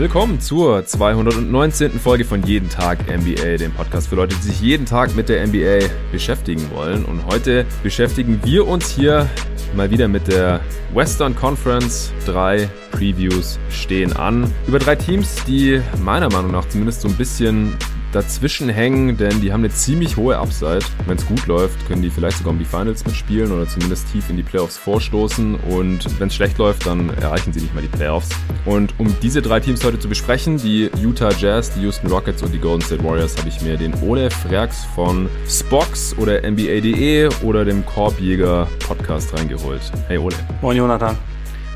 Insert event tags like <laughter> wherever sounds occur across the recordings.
Willkommen zur 219. Folge von Jeden Tag NBA, dem Podcast für Leute, die sich jeden Tag mit der NBA beschäftigen wollen. Und heute beschäftigen wir uns hier mal wieder mit der Western Conference. Drei Previews stehen an. Über drei Teams, die meiner Meinung nach zumindest so ein bisschen dazwischen hängen, denn die haben eine ziemlich hohe Upside. Wenn es gut läuft, können die vielleicht sogar um die Finals mitspielen oder zumindest tief in die Playoffs vorstoßen. Und wenn es schlecht läuft, dann erreichen sie nicht mal die Playoffs. Und um diese drei Teams heute zu besprechen, die Utah Jazz, die Houston Rockets und die Golden State Warriors, habe ich mir den Ole Frax von Spox oder NBA.de oder dem Korbjäger Podcast reingeholt. Hey Ole. Moin Jonathan.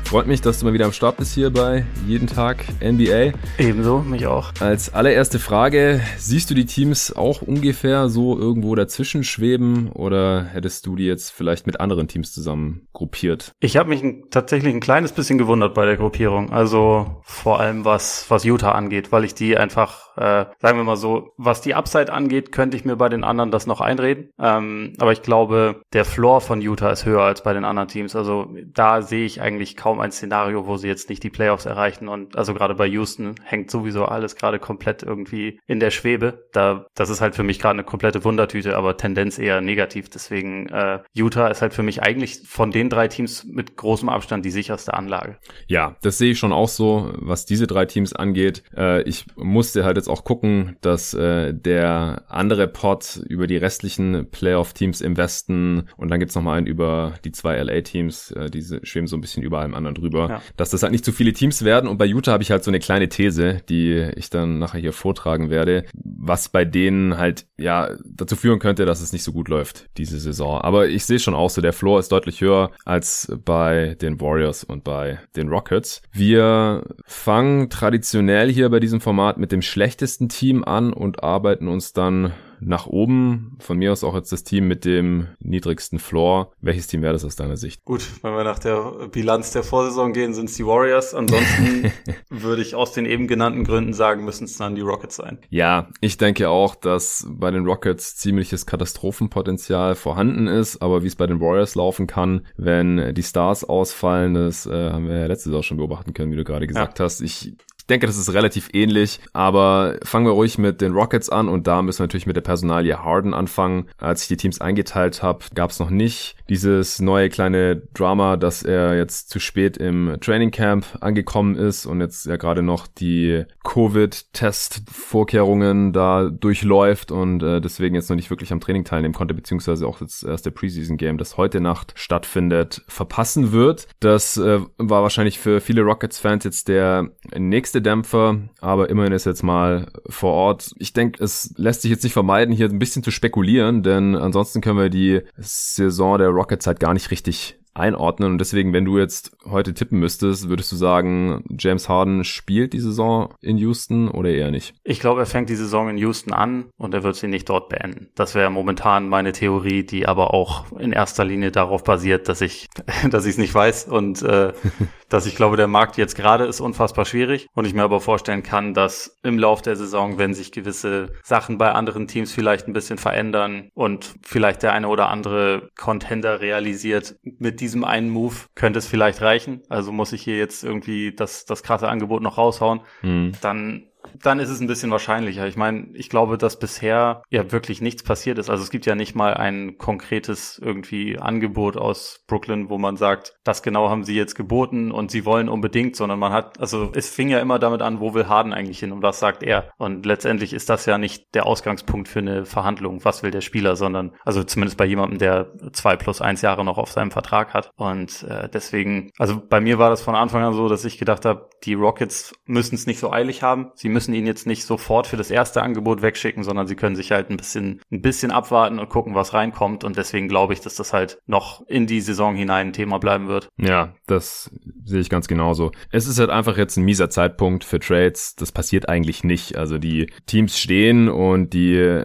Freut mich, dass du mal wieder am Start bist hier bei Jeden Tag NBA. Ebenso, mich auch. Als allererste Frage, siehst du die Teams auch ungefähr so irgendwo dazwischen schweben oder hättest du die jetzt vielleicht mit anderen Teams zusammen gruppiert? Ich habe mich tatsächlich ein kleines bisschen gewundert bei der Gruppierung. Also vor allem was, was Utah angeht, weil ich die einfach, äh, sagen wir mal so, was die Upside angeht, könnte ich mir bei den anderen das noch einreden. Ähm, aber ich glaube, der Floor von Utah ist höher als bei den anderen Teams. Also da sehe ich eigentlich kaum ein Szenario, wo sie jetzt nicht die Playoffs erreichen. Und also gerade bei Houston hängt sowieso alles gerade komplett irgendwie in der Schwebe. Da, das ist halt für mich gerade eine komplette Wundertüte, aber Tendenz eher negativ. Deswegen äh, Utah ist halt für mich eigentlich von den drei Teams mit großem Abstand die sicherste Anlage. Ja, das sehe ich schon auch so, was diese drei Teams angeht. Äh, ich musste halt jetzt auch gucken, dass äh, der andere Pot über die restlichen Playoff-Teams im Westen und dann gibt's noch mal einen über die zwei LA-Teams, äh, diese schweben so ein bisschen überall im anderen drüber, ja. dass das halt nicht zu viele Teams werden. Und bei Utah habe ich halt so eine kleine These, die ich dann nachher hier vortragen werde, was bei denen halt ja dazu führen könnte, dass es nicht so gut läuft diese Saison. Aber ich sehe schon auch so, der Floor ist deutlich höher als bei den Warriors und bei den Rockets. Wir fangen traditionell hier bei diesem Format mit dem schlechtesten Team an und arbeiten uns dann nach oben. Von mir aus auch jetzt das Team mit dem niedrigsten Floor. Welches Team wäre das aus deiner Sicht? Gut, wenn wir nach der Bilanz der Vorsaison gehen, sind es die Warriors. Ansonsten <laughs> würde ich aus den eben genannten Gründen sagen, müssen es dann die Rockets sein. Ja, ich denke auch, dass bei den Rockets ziemliches Katastrophenpotenzial vorhanden ist, aber wie es bei den Warriors laufen kann, wenn die Stars ausfallen, das äh, haben wir ja letztes Jahr schon beobachten können, wie du gerade gesagt ja. hast. Ich ich denke, das ist relativ ähnlich, aber fangen wir ruhig mit den Rockets an und da müssen wir natürlich mit der Personalie Harden anfangen. Als ich die Teams eingeteilt habe, gab es noch nicht dieses neue kleine Drama, dass er jetzt zu spät im Training Camp angekommen ist und jetzt ja gerade noch die Covid-Test-Vorkehrungen da durchläuft und äh, deswegen jetzt noch nicht wirklich am Training teilnehmen konnte, beziehungsweise auch das erste Preseason-Game, das heute Nacht stattfindet, verpassen wird. Das äh, war wahrscheinlich für viele Rockets-Fans jetzt der nächste nächste Dämpfer, aber immerhin ist jetzt mal vor Ort. Ich denke, es lässt sich jetzt nicht vermeiden, hier ein bisschen zu spekulieren, denn ansonsten können wir die Saison der Rockets halt gar nicht richtig einordnen. Und deswegen, wenn du jetzt heute tippen müsstest, würdest du sagen, James Harden spielt die Saison in Houston oder eher nicht? Ich glaube, er fängt die Saison in Houston an und er wird sie nicht dort beenden. Das wäre momentan meine Theorie, die aber auch in erster Linie darauf basiert, dass ich, <laughs> dass ich es nicht weiß und äh, <laughs> dass ich glaube, der Markt jetzt gerade ist unfassbar schwierig und ich mir aber vorstellen kann, dass im Lauf der Saison, wenn sich gewisse Sachen bei anderen Teams vielleicht ein bisschen verändern und vielleicht der eine oder andere Contender realisiert mit diesem einen Move könnte es vielleicht reichen. Also muss ich hier jetzt irgendwie das, das krasse Angebot noch raushauen. Mhm. Dann dann ist es ein bisschen wahrscheinlicher. Ich meine, ich glaube, dass bisher ja wirklich nichts passiert ist. Also es gibt ja nicht mal ein konkretes irgendwie Angebot aus Brooklyn, wo man sagt, das genau haben sie jetzt geboten und sie wollen unbedingt, sondern man hat, also es fing ja immer damit an, wo will Harden eigentlich hin und was sagt er? Und letztendlich ist das ja nicht der Ausgangspunkt für eine Verhandlung, was will der Spieler, sondern, also zumindest bei jemandem, der zwei plus eins Jahre noch auf seinem Vertrag hat. Und äh, deswegen, also bei mir war das von Anfang an so, dass ich gedacht habe, die Rockets müssen es nicht so eilig haben. Sie müssen ihn jetzt nicht sofort für das erste Angebot wegschicken, sondern sie können sich halt ein bisschen, ein bisschen abwarten und gucken, was reinkommt. Und deswegen glaube ich, dass das halt noch in die Saison hinein ein Thema bleiben wird. Ja, das sehe ich ganz genauso. Es ist halt einfach jetzt ein mieser Zeitpunkt für Trades. Das passiert eigentlich nicht. Also die Teams stehen und die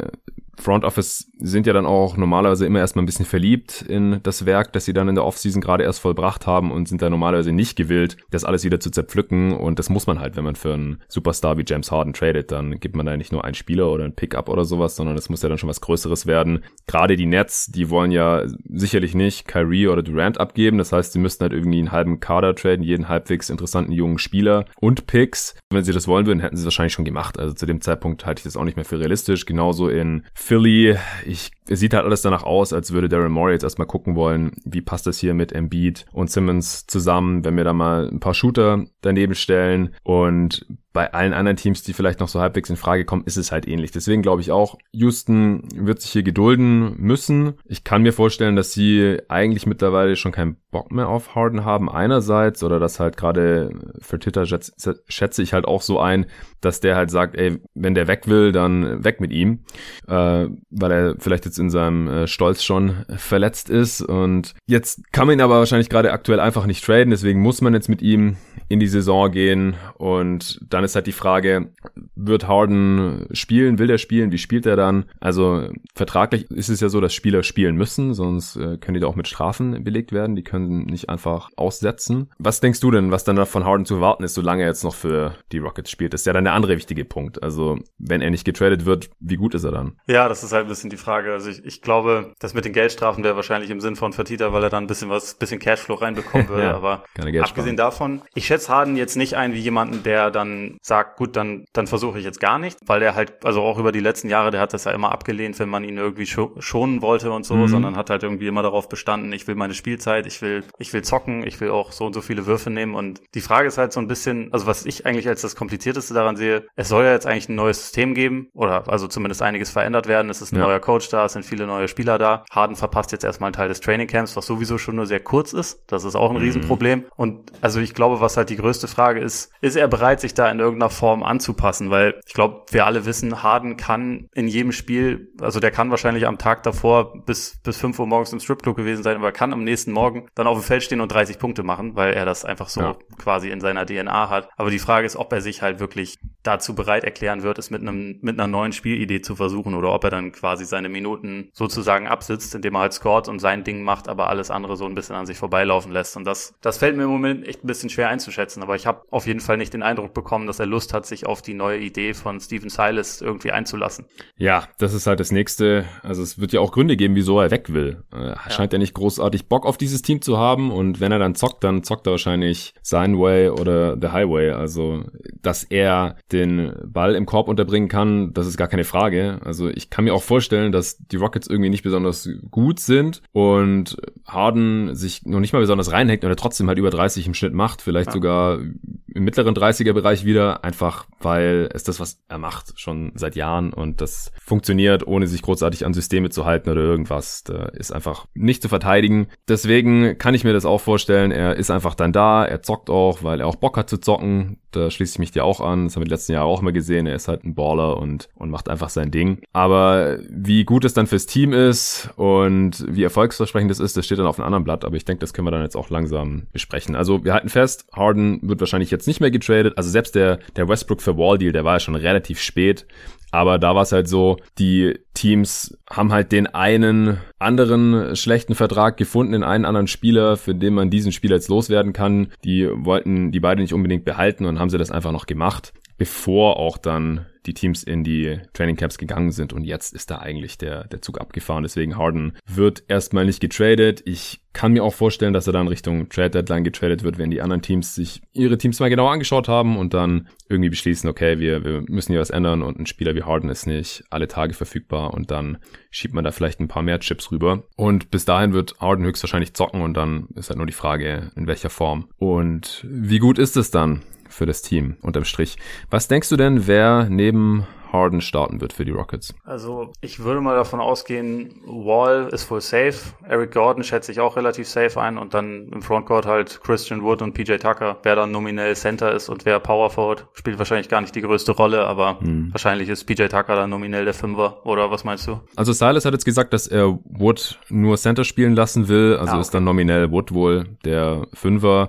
Front Office sind ja dann auch normalerweise immer erstmal ein bisschen verliebt in das Werk, das sie dann in der Offseason gerade erst vollbracht haben und sind da normalerweise nicht gewillt, das alles wieder zu zerpflücken. Und das muss man halt, wenn man für einen Superstar wie James Harden tradet, dann gibt man da nicht nur einen Spieler oder ein Pickup oder sowas, sondern das muss ja dann schon was Größeres werden. Gerade die Nets, die wollen ja sicherlich nicht Kyrie oder Durant abgeben. Das heißt, sie müssten halt irgendwie einen halben Kader traden, jeden halbwegs interessanten jungen Spieler und Picks. Wenn sie das wollen würden, hätten sie es wahrscheinlich schon gemacht. Also zu dem Zeitpunkt halte ich das auch nicht mehr für realistisch. Genauso in Philly. Ich, es sieht halt alles danach aus, als würde Daryl Morey jetzt erstmal gucken wollen, wie passt das hier mit Embiid und Simmons zusammen, wenn wir da mal ein paar Shooter daneben stellen und bei allen anderen Teams, die vielleicht noch so halbwegs in Frage kommen, ist es halt ähnlich. Deswegen glaube ich auch, Houston wird sich hier gedulden müssen. Ich kann mir vorstellen, dass sie eigentlich mittlerweile schon keinen Bock mehr auf Harden haben einerseits oder dass halt gerade für Twitter schätze ich halt auch so ein, dass der halt sagt, ey, wenn der weg will, dann weg mit ihm, äh, weil er vielleicht jetzt in seinem äh, Stolz schon verletzt ist und jetzt kann man ihn aber wahrscheinlich gerade aktuell einfach nicht traden, deswegen muss man jetzt mit ihm in die Saison gehen und dann ist halt die Frage, wird Harden spielen, will er spielen, wie spielt er dann? Also vertraglich ist es ja so, dass Spieler spielen müssen, sonst äh, können die da auch mit Strafen belegt werden, die können nicht einfach aussetzen. Was denkst du denn, was dann von Harden zu erwarten ist, solange er jetzt noch für die Rockets spielt? Das ist ja dann der andere wichtige Punkt. Also, wenn er nicht getradet wird, wie gut ist er dann? Ja, das ist halt ein bisschen die Frage. Also, ich, ich glaube, das mit den Geldstrafen wäre wahrscheinlich im Sinn von Vertita, weil er dann ein bisschen was, bisschen Cashflow reinbekommen <laughs> würde. ja, Aber abgesehen davon, ich schätze Harden jetzt nicht ein wie jemanden, der dann sagt, gut, dann, dann versuche ich jetzt gar nicht, weil er halt, also auch über die letzten Jahre, der hat das ja immer abgelehnt, wenn man ihn irgendwie schonen wollte und so, mhm. sondern hat halt irgendwie immer darauf bestanden, ich will meine Spielzeit, ich will, ich will zocken, ich will auch so und so viele Würfe nehmen und die Frage ist halt so ein bisschen, also was ich eigentlich als das komplizierteste daran sehe, es soll ja jetzt eigentlich ein neues System geben oder also zumindest einiges verändert werden. Es ist ein ja. neuer Coach da, es sind viele neue Spieler da. Harden verpasst jetzt erstmal einen Teil des Trainingcamps, was sowieso schon nur sehr kurz ist. Das ist auch ein mhm. Riesenproblem. Und also ich glaube, was halt die größte Frage ist, ist er bereit, sich da in irgendeiner Form anzupassen? Weil ich glaube, wir alle wissen, Harden kann in jedem Spiel, also der kann wahrscheinlich am Tag davor bis, bis 5 Uhr morgens im Stripclub gewesen sein, aber er kann am nächsten Morgen dann auf dem Feld stehen und 30 Punkte machen, weil er das einfach so ja. quasi in seiner DNA hat. Aber die Frage ist, ob er sich halt wirklich dazu bereit erklären wird, es mit einem mit einer neuen Spielidee zu versuchen oder ob er dann quasi seine Minuten sozusagen absitzt, indem er halt scoret und sein Ding macht, aber alles andere so ein bisschen an sich vorbeilaufen lässt. Und das das fällt mir im Moment echt ein bisschen schwer einzuschätzen. Aber ich habe auf jeden Fall nicht den Eindruck bekommen, dass er Lust hat, sich auf die neue Idee von Steven Silas irgendwie einzulassen. Ja, das ist halt das nächste. Also es wird ja auch Gründe geben, wieso er weg will. Er ja. scheint ja nicht großartig Bock auf dieses Team zu haben und wenn er dann zockt, dann zockt er wahrscheinlich sein Way oder The Highway. Also dass er den Ball im Korb unterbringen kann, das ist gar keine Frage. Also ich kann mir auch vorstellen, dass die Rockets irgendwie nicht besonders gut sind und Harden sich noch nicht mal besonders reinhängt und er trotzdem halt über 30 im Schnitt macht, vielleicht ja. sogar im mittleren 30er Bereich wieder, einfach weil es das, was er macht, schon seit Jahren und das funktioniert, ohne sich großartig an Systeme zu halten oder irgendwas. Da ist einfach nicht zu verteidigen. Deswegen kann ich mir das auch vorstellen. Er ist einfach dann da, er zockt auch, weil er auch Bock hat zu zocken. Da schließe ich mich dir auch an. Das haben wir die letzten Jahre auch mal gesehen. Er ist halt ein Baller und, und macht einfach sein Ding. Aber wie gut es dann fürs Team ist und wie erfolgsversprechend es ist, das steht dann auf einem anderen Blatt. Aber ich denke, das können wir dann jetzt auch langsam besprechen. Also wir halten fest, Harden wird wahrscheinlich jetzt nicht mehr getradet. Also selbst der, der Westbrook für Wall Deal, der war ja schon relativ spät. Aber da war es halt so, die Teams haben halt den einen anderen schlechten Vertrag gefunden, in einen anderen Spieler, für den man diesen Spieler jetzt loswerden kann. Die wollten die beide nicht unbedingt behalten und haben sie das einfach noch gemacht, bevor auch dann die Teams in die Training Camps gegangen sind und jetzt ist da eigentlich der, der Zug abgefahren. Deswegen Harden wird erstmal nicht getradet. Ich kann mir auch vorstellen, dass er dann Richtung Trade Deadline getradet wird, wenn die anderen Teams sich ihre Teams mal genau angeschaut haben und dann irgendwie beschließen, okay, wir, wir müssen hier was ändern und ein Spieler wie Harden ist nicht alle Tage verfügbar und dann schiebt man da vielleicht ein paar mehr Chips rüber. Und bis dahin wird Harden höchstwahrscheinlich zocken und dann ist halt nur die Frage, in welcher Form. Und wie gut ist es dann? Für das Team unterm Strich. Was denkst du denn, wer neben Harden starten wird für die Rockets? Also ich würde mal davon ausgehen, Wall ist wohl safe. Eric Gordon schätze ich auch relativ safe ein und dann im Frontcourt halt Christian Wood und PJ Tucker. Wer dann nominell Center ist und wer Power Forward, spielt wahrscheinlich gar nicht die größte Rolle, aber hm. wahrscheinlich ist PJ Tucker dann nominell der Fünfer oder was meinst du? Also Silas hat jetzt gesagt, dass er Wood nur Center spielen lassen will, also ah, okay. ist dann nominell Wood wohl der Fünfer.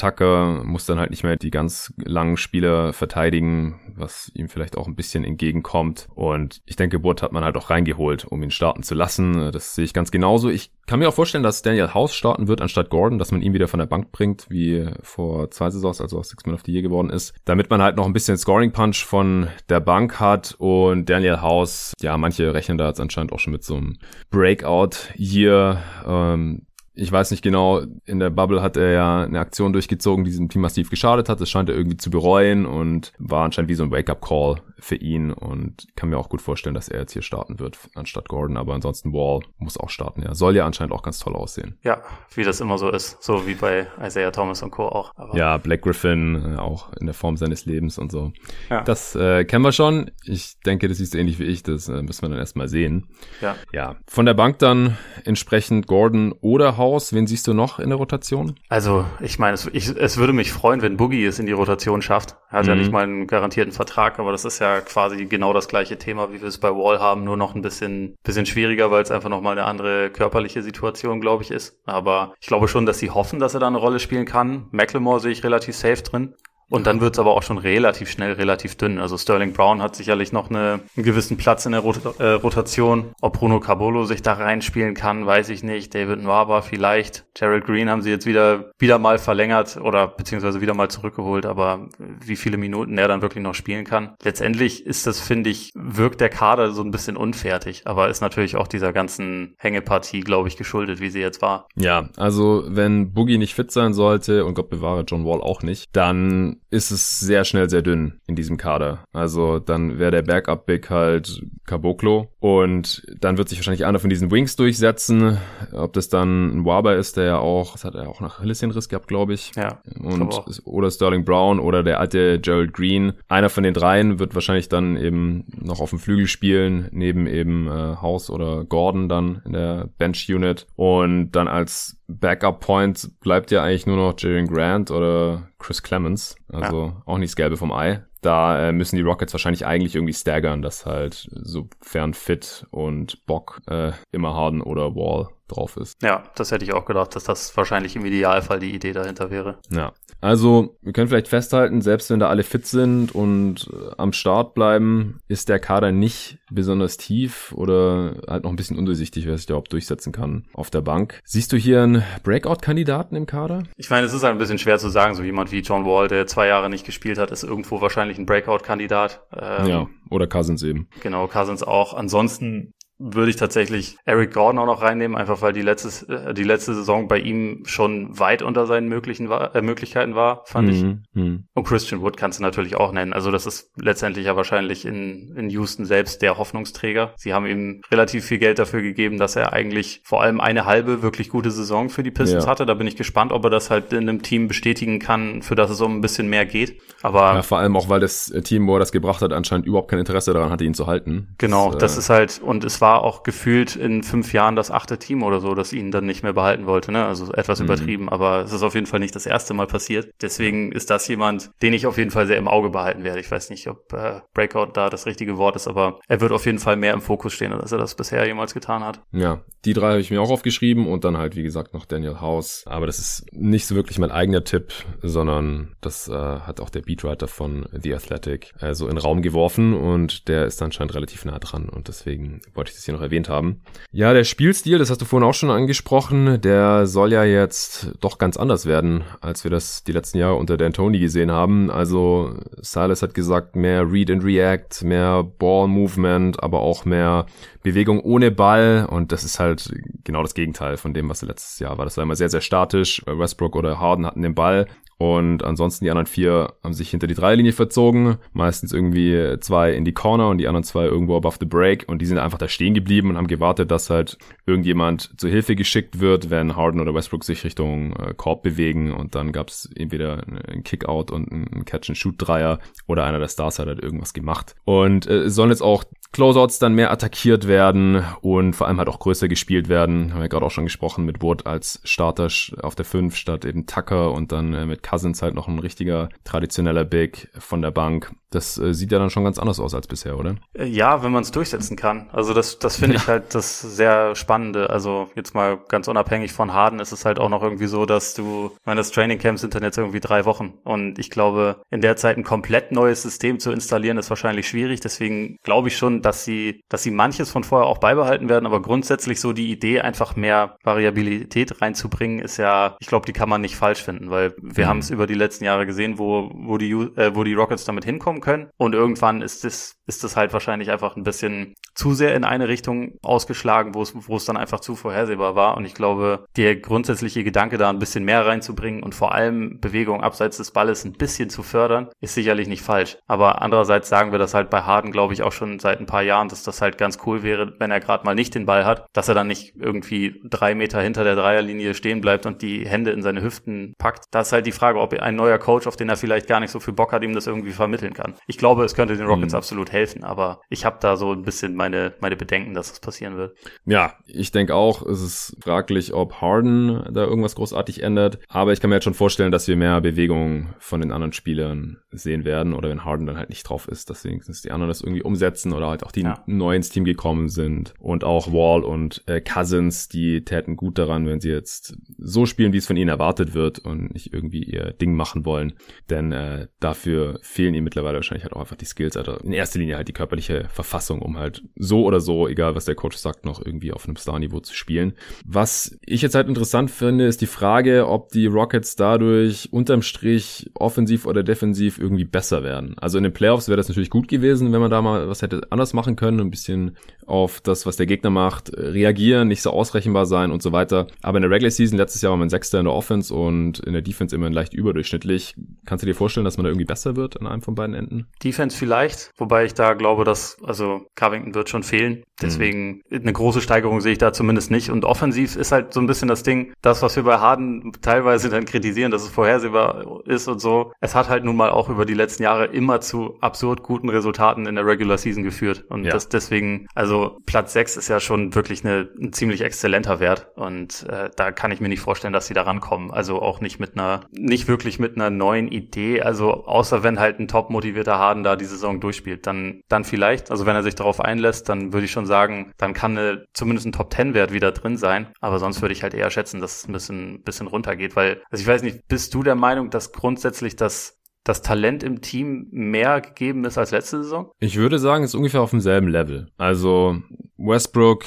Tucker muss dann halt nicht mehr die ganz langen Spieler verteidigen, was ihm vielleicht auch ein bisschen entgegenkommt. Und ich denke, Wood hat man halt auch reingeholt, um ihn starten zu lassen. Das sehe ich ganz genauso. Ich kann mir auch vorstellen, dass Daniel House starten wird anstatt Gordon, dass man ihn wieder von der Bank bringt, wie vor zwei Saisons, also auch Six Man of the Year geworden ist, damit man halt noch ein bisschen Scoring Punch von der Bank hat und Daniel House, ja, manche rechnen da jetzt anscheinend auch schon mit so einem Breakout Year. Ähm, ich weiß nicht genau, in der Bubble hat er ja eine Aktion durchgezogen, die diesem Team massiv geschadet hat. Das scheint er irgendwie zu bereuen und war anscheinend wie so ein Wake-up-Call für ihn und kann mir auch gut vorstellen, dass er jetzt hier starten wird anstatt Gordon. Aber ansonsten Wall muss auch starten. Ja, soll ja anscheinend auch ganz toll aussehen. Ja, wie das immer so ist, so wie bei Isaiah Thomas und Co. auch. Aber ja, Black Griffin äh, auch in der Form seines Lebens und so. Ja. Das äh, kennen wir schon. Ich denke, das siehst du ähnlich wie ich. Das äh, müssen wir dann erstmal sehen. Ja. Ja. Von der Bank dann entsprechend Gordon oder House. Wen siehst du noch in der Rotation? Also, ich meine, es, ich, es würde mich freuen, wenn Boogie es in die Rotation schafft. Er hat mhm. ja nicht mal einen garantierten Vertrag, aber das ist ja quasi genau das gleiche Thema, wie wir es bei Wall haben, nur noch ein bisschen, bisschen schwieriger, weil es einfach nochmal eine andere körperliche Situation, glaube ich, ist. Aber ich glaube schon, dass sie hoffen, dass er da eine Rolle spielen kann. Macklemore sehe ich relativ safe drin. Und dann wird es aber auch schon relativ schnell relativ dünn. Also Sterling Brown hat sicherlich noch eine, einen gewissen Platz in der Rot äh, Rotation. Ob Bruno Cabolo sich da reinspielen kann, weiß ich nicht. David Nwaba vielleicht. Gerald Green haben sie jetzt wieder, wieder mal verlängert oder beziehungsweise wieder mal zurückgeholt. Aber wie viele Minuten er dann wirklich noch spielen kann. Letztendlich ist das, finde ich, wirkt der Kader so ein bisschen unfertig. Aber ist natürlich auch dieser ganzen Hängepartie, glaube ich, geschuldet, wie sie jetzt war. Ja, also wenn Boogie nicht fit sein sollte und Gott bewahre John Wall auch nicht, dann ist es sehr schnell sehr dünn in diesem Kader. Also dann wäre der Backup-Big halt Caboclo und dann wird sich wahrscheinlich einer von diesen Wings durchsetzen. Ob das dann ein Waber ist, der ja auch, das hat er auch nach Achillessehnenriss gehabt, glaube ich. Ja. Und oder Sterling Brown oder der alte Gerald Green. Einer von den dreien wird wahrscheinlich dann eben noch auf dem Flügel spielen, neben eben äh, House oder Gordon dann in der Bench-Unit. Und dann als Backup-Point bleibt ja eigentlich nur noch Jalen Grant oder Chris Clemens. Also ja. auch nicht das Gelbe vom Ei. Da äh, müssen die Rockets wahrscheinlich eigentlich irgendwie staggern, dass halt sofern fit und Bock äh, immer Harden oder Wall drauf ist. Ja, das hätte ich auch gedacht, dass das wahrscheinlich im Idealfall die Idee dahinter wäre. Ja. Also, wir können vielleicht festhalten, selbst wenn da alle fit sind und äh, am Start bleiben, ist der Kader nicht besonders tief oder halt noch ein bisschen undurchsichtig, wer sich da überhaupt durchsetzen kann auf der Bank. Siehst du hier einen Breakout-Kandidaten im Kader? Ich meine, es ist halt ein bisschen schwer zu sagen, so jemand wie John Wall, der zwei Jahre nicht gespielt hat, ist irgendwo wahrscheinlich ein Breakout-Kandidat. Ähm, ja, oder Cousins eben. Genau, Cousins auch. Ansonsten würde ich tatsächlich Eric Gordon auch noch reinnehmen, einfach weil die letzte, äh, die letzte Saison bei ihm schon weit unter seinen möglichen äh, Möglichkeiten war, fand mhm. ich. Mhm. Und Christian Wood kannst du natürlich auch nennen. Also das ist letztendlich ja wahrscheinlich in, in Houston selbst der Hoffnungsträger. Sie haben ihm relativ viel Geld dafür gegeben, dass er eigentlich vor allem eine halbe wirklich gute Saison für die Pistons ja. hatte. Da bin ich gespannt, ob er das halt in einem Team bestätigen kann, für das es um ein bisschen mehr geht. Aber ja, vor allem auch, weil das Team, wo er das gebracht hat, anscheinend überhaupt kein Interesse daran hatte, ihn zu halten. Genau, das, das äh, ist halt, und es war war auch gefühlt in fünf Jahren das achte Team oder so, das ihn dann nicht mehr behalten wollte. Ne? Also etwas mhm. übertrieben, aber es ist auf jeden Fall nicht das erste Mal passiert. Deswegen ist das jemand, den ich auf jeden Fall sehr im Auge behalten werde. Ich weiß nicht, ob äh, Breakout da das richtige Wort ist, aber er wird auf jeden Fall mehr im Fokus stehen, als er das bisher jemals getan hat. Ja, die drei habe ich mir auch aufgeschrieben und dann halt, wie gesagt, noch Daniel House. Aber das ist nicht so wirklich mein eigener Tipp, sondern das äh, hat auch der Beatwriter von The Athletic äh, so in den Raum geworfen und der ist anscheinend relativ nah dran und deswegen wollte ich das hier noch erwähnt haben. Ja, der Spielstil, das hast du vorhin auch schon angesprochen, der soll ja jetzt doch ganz anders werden, als wir das die letzten Jahre unter Dan Tony gesehen haben. Also Silas hat gesagt, mehr Read and React, mehr Ball Movement, aber auch mehr Bewegung ohne Ball und das ist halt genau das Gegenteil von dem, was letztes Jahr war. Das war immer sehr, sehr statisch. Westbrook oder Harden hatten den Ball und ansonsten die anderen vier haben sich hinter die Dreilinie verzogen. Meistens irgendwie zwei in die Corner und die anderen zwei irgendwo above the break. Und die sind einfach da stehen geblieben und haben gewartet, dass halt irgendjemand zur Hilfe geschickt wird, wenn Harden oder Westbrook sich Richtung äh, Korb bewegen. Und dann gab es entweder einen Kickout und einen Catch-and-Shoot-Dreier oder einer der Stars hat halt irgendwas gemacht. Und äh, es sollen jetzt auch Closeouts dann mehr attackiert werden und vor allem halt auch größer gespielt werden. Haben wir gerade auch schon gesprochen mit Wood als Starter auf der 5 statt eben Tucker und dann äh, mit Cousins halt noch ein richtiger traditioneller Big von der Bank. Das äh, sieht ja dann schon ganz anders aus als bisher, oder? Äh, ja, wenn man es durchsetzen kann. Also das, das finde ja. ich halt das sehr Spannende. Also jetzt mal ganz unabhängig von Harden ist es halt auch noch irgendwie so, dass du, ich meine, das Training Camp sind dann jetzt irgendwie drei Wochen und ich glaube, in der Zeit ein komplett neues System zu installieren ist wahrscheinlich schwierig. Deswegen glaube ich schon, dass sie, dass sie manches von vorher auch beibehalten werden, aber grundsätzlich so die Idee, einfach mehr Variabilität reinzubringen, ist ja, ich glaube, die kann man nicht falsch finden, weil wir mhm. haben es über die letzten Jahre gesehen, wo, wo die, äh, wo die Rockets damit hinkommen können. Und irgendwann ist es, ist es halt wahrscheinlich einfach ein bisschen zu sehr in eine Richtung ausgeschlagen, wo es, wo es dann einfach zu vorhersehbar war und ich glaube, der grundsätzliche Gedanke da ein bisschen mehr reinzubringen und vor allem Bewegung abseits des Balles ein bisschen zu fördern, ist sicherlich nicht falsch. Aber andererseits sagen wir das halt bei Harden, glaube ich, auch schon seit ein paar Jahren, dass das halt ganz cool wäre, wenn er gerade mal nicht den Ball hat, dass er dann nicht irgendwie drei Meter hinter der Dreierlinie stehen bleibt und die Hände in seine Hüften packt. Da ist halt die Frage, ob ein neuer Coach, auf den er vielleicht gar nicht so viel Bock hat, ihm das irgendwie vermitteln kann. Ich glaube, es könnte den Rockets mhm. absolut helfen, aber ich habe da so ein bisschen meine, meine Bedenken, dass das passieren wird. Ja, ich denke auch, es ist fraglich, ob Harden da irgendwas großartig ändert, aber ich kann mir jetzt schon vorstellen, dass wir mehr Bewegung von den anderen Spielern sehen werden oder wenn Harden dann halt nicht drauf ist, dass wenigstens die anderen das irgendwie umsetzen oder halt auch die ja. neu ins Team gekommen sind und auch Wall und äh, Cousins, die täten gut daran, wenn sie jetzt so spielen, wie es von ihnen erwartet wird und nicht irgendwie ihr Ding machen wollen, denn äh, dafür fehlen ihnen mittlerweile wahrscheinlich halt auch einfach die Skills, also in erster Linie halt die körperliche Verfassung, um halt so oder so, egal was der Coach sagt, noch irgendwie auf einem Star-Niveau zu spielen. Was ich jetzt halt interessant finde, ist die Frage, ob die Rockets dadurch unterm Strich offensiv oder defensiv irgendwie besser werden. Also in den Playoffs wäre das natürlich gut gewesen, wenn man da mal was hätte anders machen können, ein bisschen auf das, was der Gegner macht, reagieren, nicht so ausrechenbar sein und so weiter. Aber in der Regular Season letztes Jahr war man Sechster in der Offense und in der Defense immerhin leicht überdurchschnittlich. Kannst du dir vorstellen, dass man da irgendwie besser wird an einem von beiden Enden? Defense vielleicht, wobei ich da glaube, dass, also Covington wird schon fehlen. Deswegen mhm. eine große Steigerung sehe ich da zumindest nicht. Und offensiv ist halt so ein bisschen das Ding, das, was wir bei Harden teilweise dann kritisieren, dass es vorhersehbar ist und so. Es hat halt nun mal auch über die letzten Jahre immer zu absurd guten Resultaten in der Regular Season geführt. Und ja. das deswegen, also Platz 6 ist ja schon wirklich eine, ein ziemlich exzellenter Wert. Und äh, da kann ich mir nicht vorstellen, dass sie da rankommen. Also auch nicht mit einer, nicht wirklich mit einer neuen Idee. Also außer wenn halt ein top motivierter Harden da die Saison durchspielt, dann, dann vielleicht. Also wenn er sich darauf einlässt, dann würde ich schon sagen, dann kann eine, zumindest ein Top-10-Wert wieder drin sein. Aber sonst würde ich halt eher schätzen, dass es ein bisschen, bisschen runtergeht. Weil, also ich weiß nicht, bist du der Meinung, dass grundsätzlich das das Talent im Team mehr gegeben ist als letzte Saison? Ich würde sagen, es ist ungefähr auf demselben Level. Also Westbrook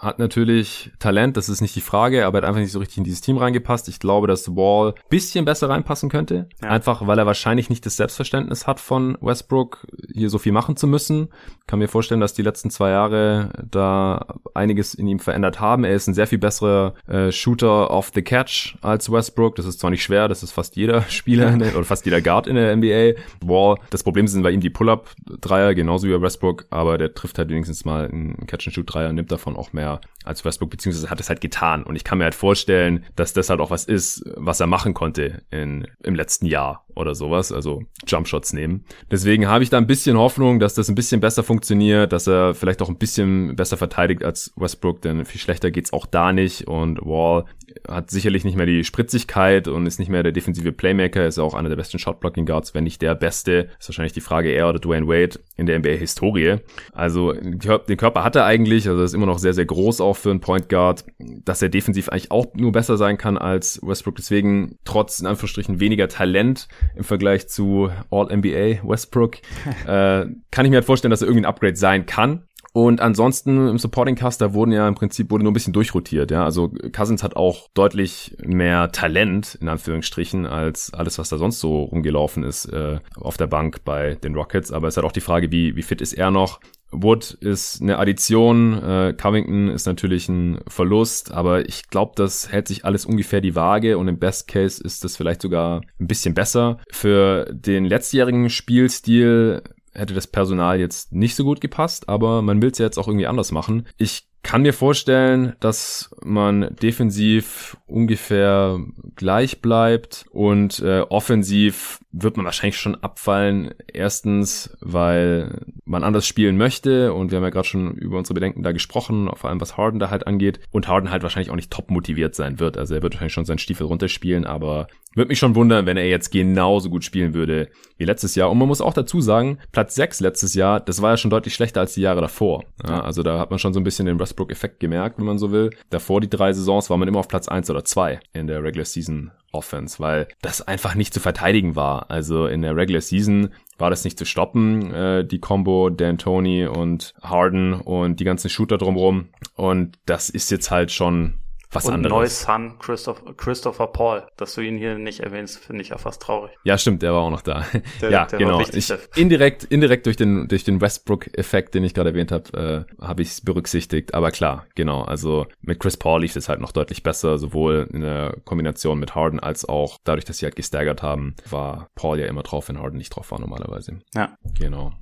hat natürlich Talent, das ist nicht die Frage, aber er hat einfach nicht so richtig in dieses Team reingepasst. Ich glaube, dass Wall bisschen besser reinpassen könnte. Ja. Einfach, weil er wahrscheinlich nicht das Selbstverständnis hat von Westbrook, hier so viel machen zu müssen. Kann mir vorstellen, dass die letzten zwei Jahre da einiges in ihm verändert haben. Er ist ein sehr viel besserer äh, Shooter off the catch als Westbrook. Das ist zwar nicht schwer, das ist fast jeder <laughs> Spieler der, oder fast jeder Guard in der NBA. Wall, das Problem sind bei ihm die Pull-Up-Dreier, genauso wie bei Westbrook, aber der trifft halt wenigstens mal einen Catch-and-Shoot-Dreier, nimmt davon auch mehr als Westbrook, beziehungsweise hat es halt getan. Und ich kann mir halt vorstellen, dass das halt auch was ist, was er machen konnte in, im letzten Jahr oder sowas, also Jumpshots nehmen. Deswegen habe ich da ein bisschen Hoffnung, dass das ein bisschen besser funktioniert, dass er vielleicht auch ein bisschen besser verteidigt als Westbrook, denn viel schlechter geht's auch da nicht. Und Wall hat sicherlich nicht mehr die Spritzigkeit und ist nicht mehr der defensive Playmaker, ist auch einer der besten Shotblocking Guards, wenn nicht der beste. Ist wahrscheinlich die Frage, er oder Dwayne Wade in der NBA-Historie. Also den Körper hat er eigentlich, also ist immer noch sehr, sehr groß auch für einen Point Guard, dass er defensiv eigentlich auch nur besser sein kann als Westbrook. Deswegen trotz in Anführungsstrichen weniger Talent im Vergleich zu All-NBA Westbrook, <laughs> äh, kann ich mir halt vorstellen, dass er irgendwie ein Upgrade sein kann. Und ansonsten im Supporting Cast, da wurden ja im Prinzip wurde nur ein bisschen durchrotiert, ja. Also Cousins hat auch deutlich mehr Talent, in Anführungsstrichen, als alles, was da sonst so rumgelaufen ist äh, auf der Bank bei den Rockets. Aber es hat auch die Frage, wie, wie fit ist er noch? Wood ist eine Addition, äh, Covington ist natürlich ein Verlust, aber ich glaube, das hält sich alles ungefähr die Waage und im Best Case ist das vielleicht sogar ein bisschen besser. Für den letztjährigen Spielstil hätte das Personal jetzt nicht so gut gepasst, aber man will es ja jetzt auch irgendwie anders machen. Ich kann mir vorstellen, dass man defensiv ungefähr gleich bleibt und äh, offensiv wird man wahrscheinlich schon abfallen. Erstens, weil man anders spielen möchte und wir haben ja gerade schon über unsere Bedenken da gesprochen, vor allem was Harden da halt angeht und Harden halt wahrscheinlich auch nicht top motiviert sein wird. Also er wird wahrscheinlich schon seinen Stiefel runterspielen, aber würde mich schon wundern, wenn er jetzt genauso gut spielen würde wie letztes Jahr. Und man muss auch dazu sagen, Platz 6 letztes Jahr, das war ja schon deutlich schlechter als die Jahre davor. Ja, also da hat man schon so ein bisschen den Westbrook-Effekt gemerkt, wenn man so will. Davor die drei Saisons war man immer auf Platz 1 oder 2 in der Regular Season Offense, weil das einfach nicht zu verteidigen war. Also in der Regular Season war das nicht zu stoppen, äh, die Combo D'Antoni und Harden und die ganzen Shooter drumherum. Und das ist jetzt halt schon was und anderes. Neues Son, Christopher, Christopher Paul, dass du ihn hier nicht erwähnst, finde ich ja fast traurig. Ja, stimmt, der war auch noch da. Der, <laughs> ja, der genau. Ich, indirekt, indirekt durch den, durch den Westbrook-Effekt, den ich gerade erwähnt habe, äh, habe ich es berücksichtigt. Aber klar, genau. Also mit Chris Paul lief es halt noch deutlich besser, sowohl in der Kombination mit Harden als auch dadurch, dass sie halt gestaggert haben, war Paul ja immer drauf, wenn Harden nicht drauf war normalerweise. Ja. Genau.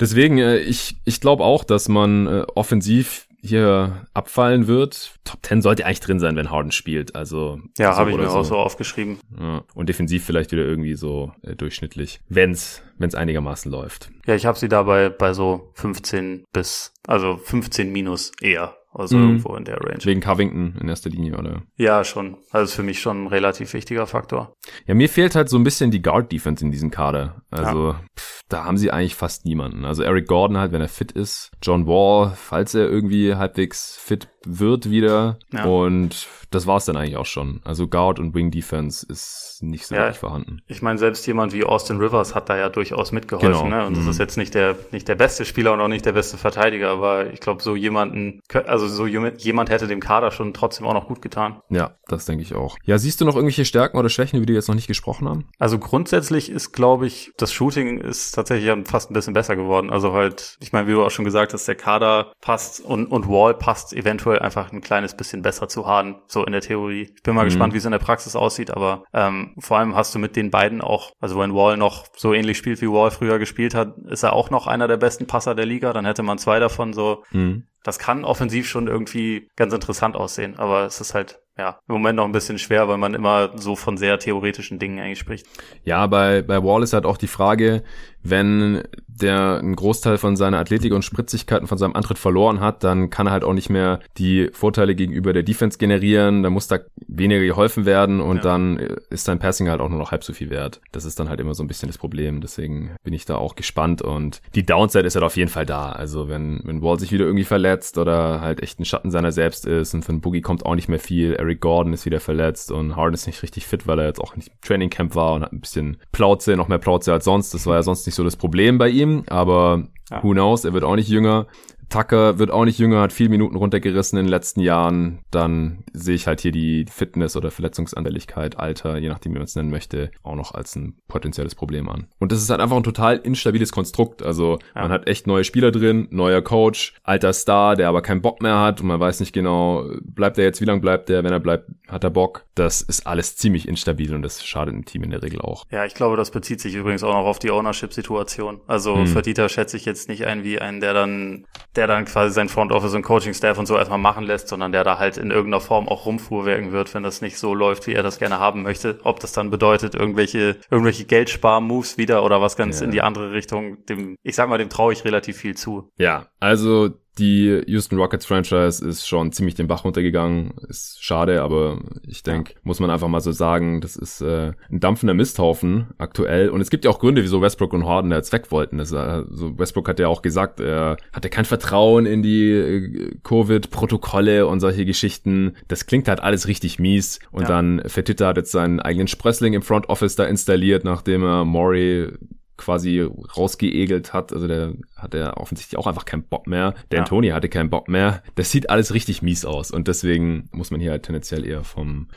Deswegen, äh, ich, ich glaube auch, dass man äh, offensiv hier abfallen wird. Top 10 sollte eigentlich drin sein, wenn Harden spielt. Also ja, so habe ich mir so. auch so aufgeschrieben. Ja. Und defensiv vielleicht wieder irgendwie so äh, durchschnittlich, wenn's wenn's einigermaßen läuft. Ja, ich habe sie dabei bei so 15 bis also 15 minus eher. Also mhm. irgendwo in der Range. Wegen Covington in erster Linie, oder? Ja, schon. Also für mich schon ein relativ wichtiger Faktor. Ja, mir fehlt halt so ein bisschen die Guard-Defense in diesem Kader. Also ja. pff, da haben sie eigentlich fast niemanden. Also Eric Gordon halt, wenn er fit ist. John Wall, falls er irgendwie halbwegs fit wird wieder. Ja. Und das war's dann eigentlich auch schon. Also Guard und Wing Defense ist nicht so ja, wirklich vorhanden. Ich meine, selbst jemand wie Austin Rivers hat da ja durchaus mitgeholfen. Genau. Ne? Und das mhm. ist jetzt nicht der, nicht der beste Spieler und auch nicht der beste Verteidiger, aber ich glaube, so jemanden, also so jemand hätte dem Kader schon trotzdem auch noch gut getan. Ja, das denke ich auch. Ja, siehst du noch irgendwelche Stärken oder Schwächen, über die wir jetzt noch nicht gesprochen haben? Also grundsätzlich ist, glaube ich, das Shooting ist tatsächlich fast ein bisschen besser geworden. Also halt, ich meine, wie du auch schon gesagt hast, der Kader passt und, und Wall passt eventuell einfach ein kleines bisschen besser zu Harden, so in der Theorie. Ich bin mal mhm. gespannt, wie es in der Praxis aussieht, aber ähm, vor allem hast du mit den beiden auch, also wenn Wall noch so ähnlich spielt, wie Wall früher gespielt hat, ist er auch noch einer der besten Passer der Liga, dann hätte man zwei davon so. Mhm. Das kann offensiv schon irgendwie ganz interessant aussehen, aber es ist halt ja, im Moment noch ein bisschen schwer, weil man immer so von sehr theoretischen Dingen eigentlich spricht. Ja, bei, bei Wall ist halt auch die Frage, wenn der einen Großteil von seiner Athletik und Spritzigkeiten von seinem Antritt verloren hat, dann kann er halt auch nicht mehr die Vorteile gegenüber der Defense generieren, da muss da weniger geholfen werden und ja. dann ist sein Passing halt auch nur noch halb so viel wert. Das ist dann halt immer so ein bisschen das Problem, deswegen bin ich da auch gespannt und die Downside ist halt auf jeden Fall da. Also wenn, wenn Wall sich wieder irgendwie verletzt oder halt echt ein Schatten seiner selbst ist und von Boogie kommt auch nicht mehr viel, Eric Gordon ist wieder verletzt und Harden ist nicht richtig fit, weil er jetzt auch nicht im Training Camp war und hat ein bisschen Plauze, noch mehr Plauze als sonst. Das war ja sonst nicht so das Problem bei ihm, aber ja. who knows, er wird auch nicht jünger. Tucker wird auch nicht jünger, hat viel Minuten runtergerissen in den letzten Jahren. Dann sehe ich halt hier die Fitness oder Verletzungsanfälligkeit, Alter, je nachdem, wie man es nennen möchte, auch noch als ein potenzielles Problem an. Und das ist halt einfach ein total instabiles Konstrukt. Also ja. man hat echt neue Spieler drin, neuer Coach, alter Star, der aber keinen Bock mehr hat und man weiß nicht genau, bleibt er jetzt, wie lange bleibt der, wenn er bleibt, hat er Bock. Das ist alles ziemlich instabil und das schadet dem Team in der Regel auch. Ja, ich glaube, das bezieht sich übrigens auch noch auf die Ownership-Situation. Also hm. für Dieter schätze ich jetzt nicht ein wie einen, der dann der dann quasi sein Front Office und Coaching Staff und so erstmal machen lässt, sondern der da halt in irgendeiner Form auch rumfuhrwerken wird, wenn das nicht so läuft, wie er das gerne haben möchte. Ob das dann bedeutet, irgendwelche, irgendwelche Geldspar-Moves wieder oder was ganz ja. in die andere Richtung, dem, ich sag mal, dem traue ich relativ viel zu. Ja, also die Houston Rockets Franchise ist schon ziemlich den Bach runtergegangen. Ist schade, aber ich denke, muss man einfach mal so sagen, das ist äh, ein dampfender Misthaufen aktuell. Und es gibt ja auch Gründe, wieso Westbrook und Harden da jetzt weg wollten. Das, also Westbrook hat ja auch gesagt, er hatte kein Vertrauen in die äh, Covid-Protokolle und solche Geschichten. Das klingt halt alles richtig mies. Und ja. dann Fetita hat jetzt seinen eigenen Sprössling im Front Office da installiert, nachdem er Maury quasi rausgeegelt hat. Also der hat er offensichtlich auch einfach keinen Bock mehr. Der ja. Antonio hatte keinen Bock mehr. Das sieht alles richtig mies aus. Und deswegen muss man hier halt tendenziell eher vom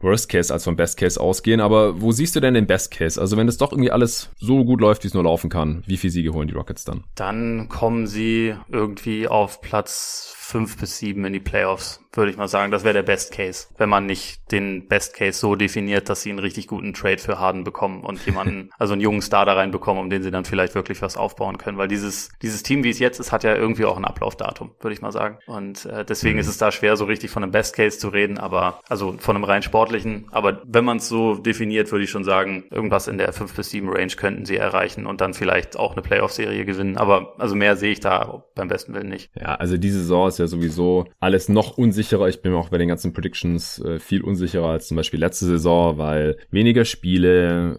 Worst Case als vom Best Case ausgehen. Aber wo siehst du denn den Best Case? Also wenn es doch irgendwie alles so gut läuft, wie es nur laufen kann, wie viel Siege holen die Rockets dann? Dann kommen sie irgendwie auf Platz fünf bis sieben in die Playoffs, würde ich mal sagen. Das wäre der Best Case, wenn man nicht den Best Case so definiert, dass sie einen richtig guten Trade für Harden bekommen und jemanden, <laughs> also einen jungen Star da reinbekommen, um den sie dann vielleicht wirklich was aufbauen können. Weil dieses, dieses Team, wie es jetzt ist, hat ja irgendwie auch ein Ablaufdatum, würde ich mal sagen. Und äh, deswegen mhm. ist es da schwer, so richtig von einem Best Case zu reden, aber also von einem rein sportlichen. Aber wenn man es so definiert, würde ich schon sagen, irgendwas in der 5 bis 7 Range könnten sie erreichen und dann vielleicht auch eine Playoff-Serie gewinnen. Aber also mehr sehe ich da beim besten Willen nicht. Ja, also diese Saison ist ja sowieso alles noch unsicherer. Ich bin auch bei den ganzen Predictions äh, viel unsicherer als zum Beispiel letzte Saison, weil weniger Spiele,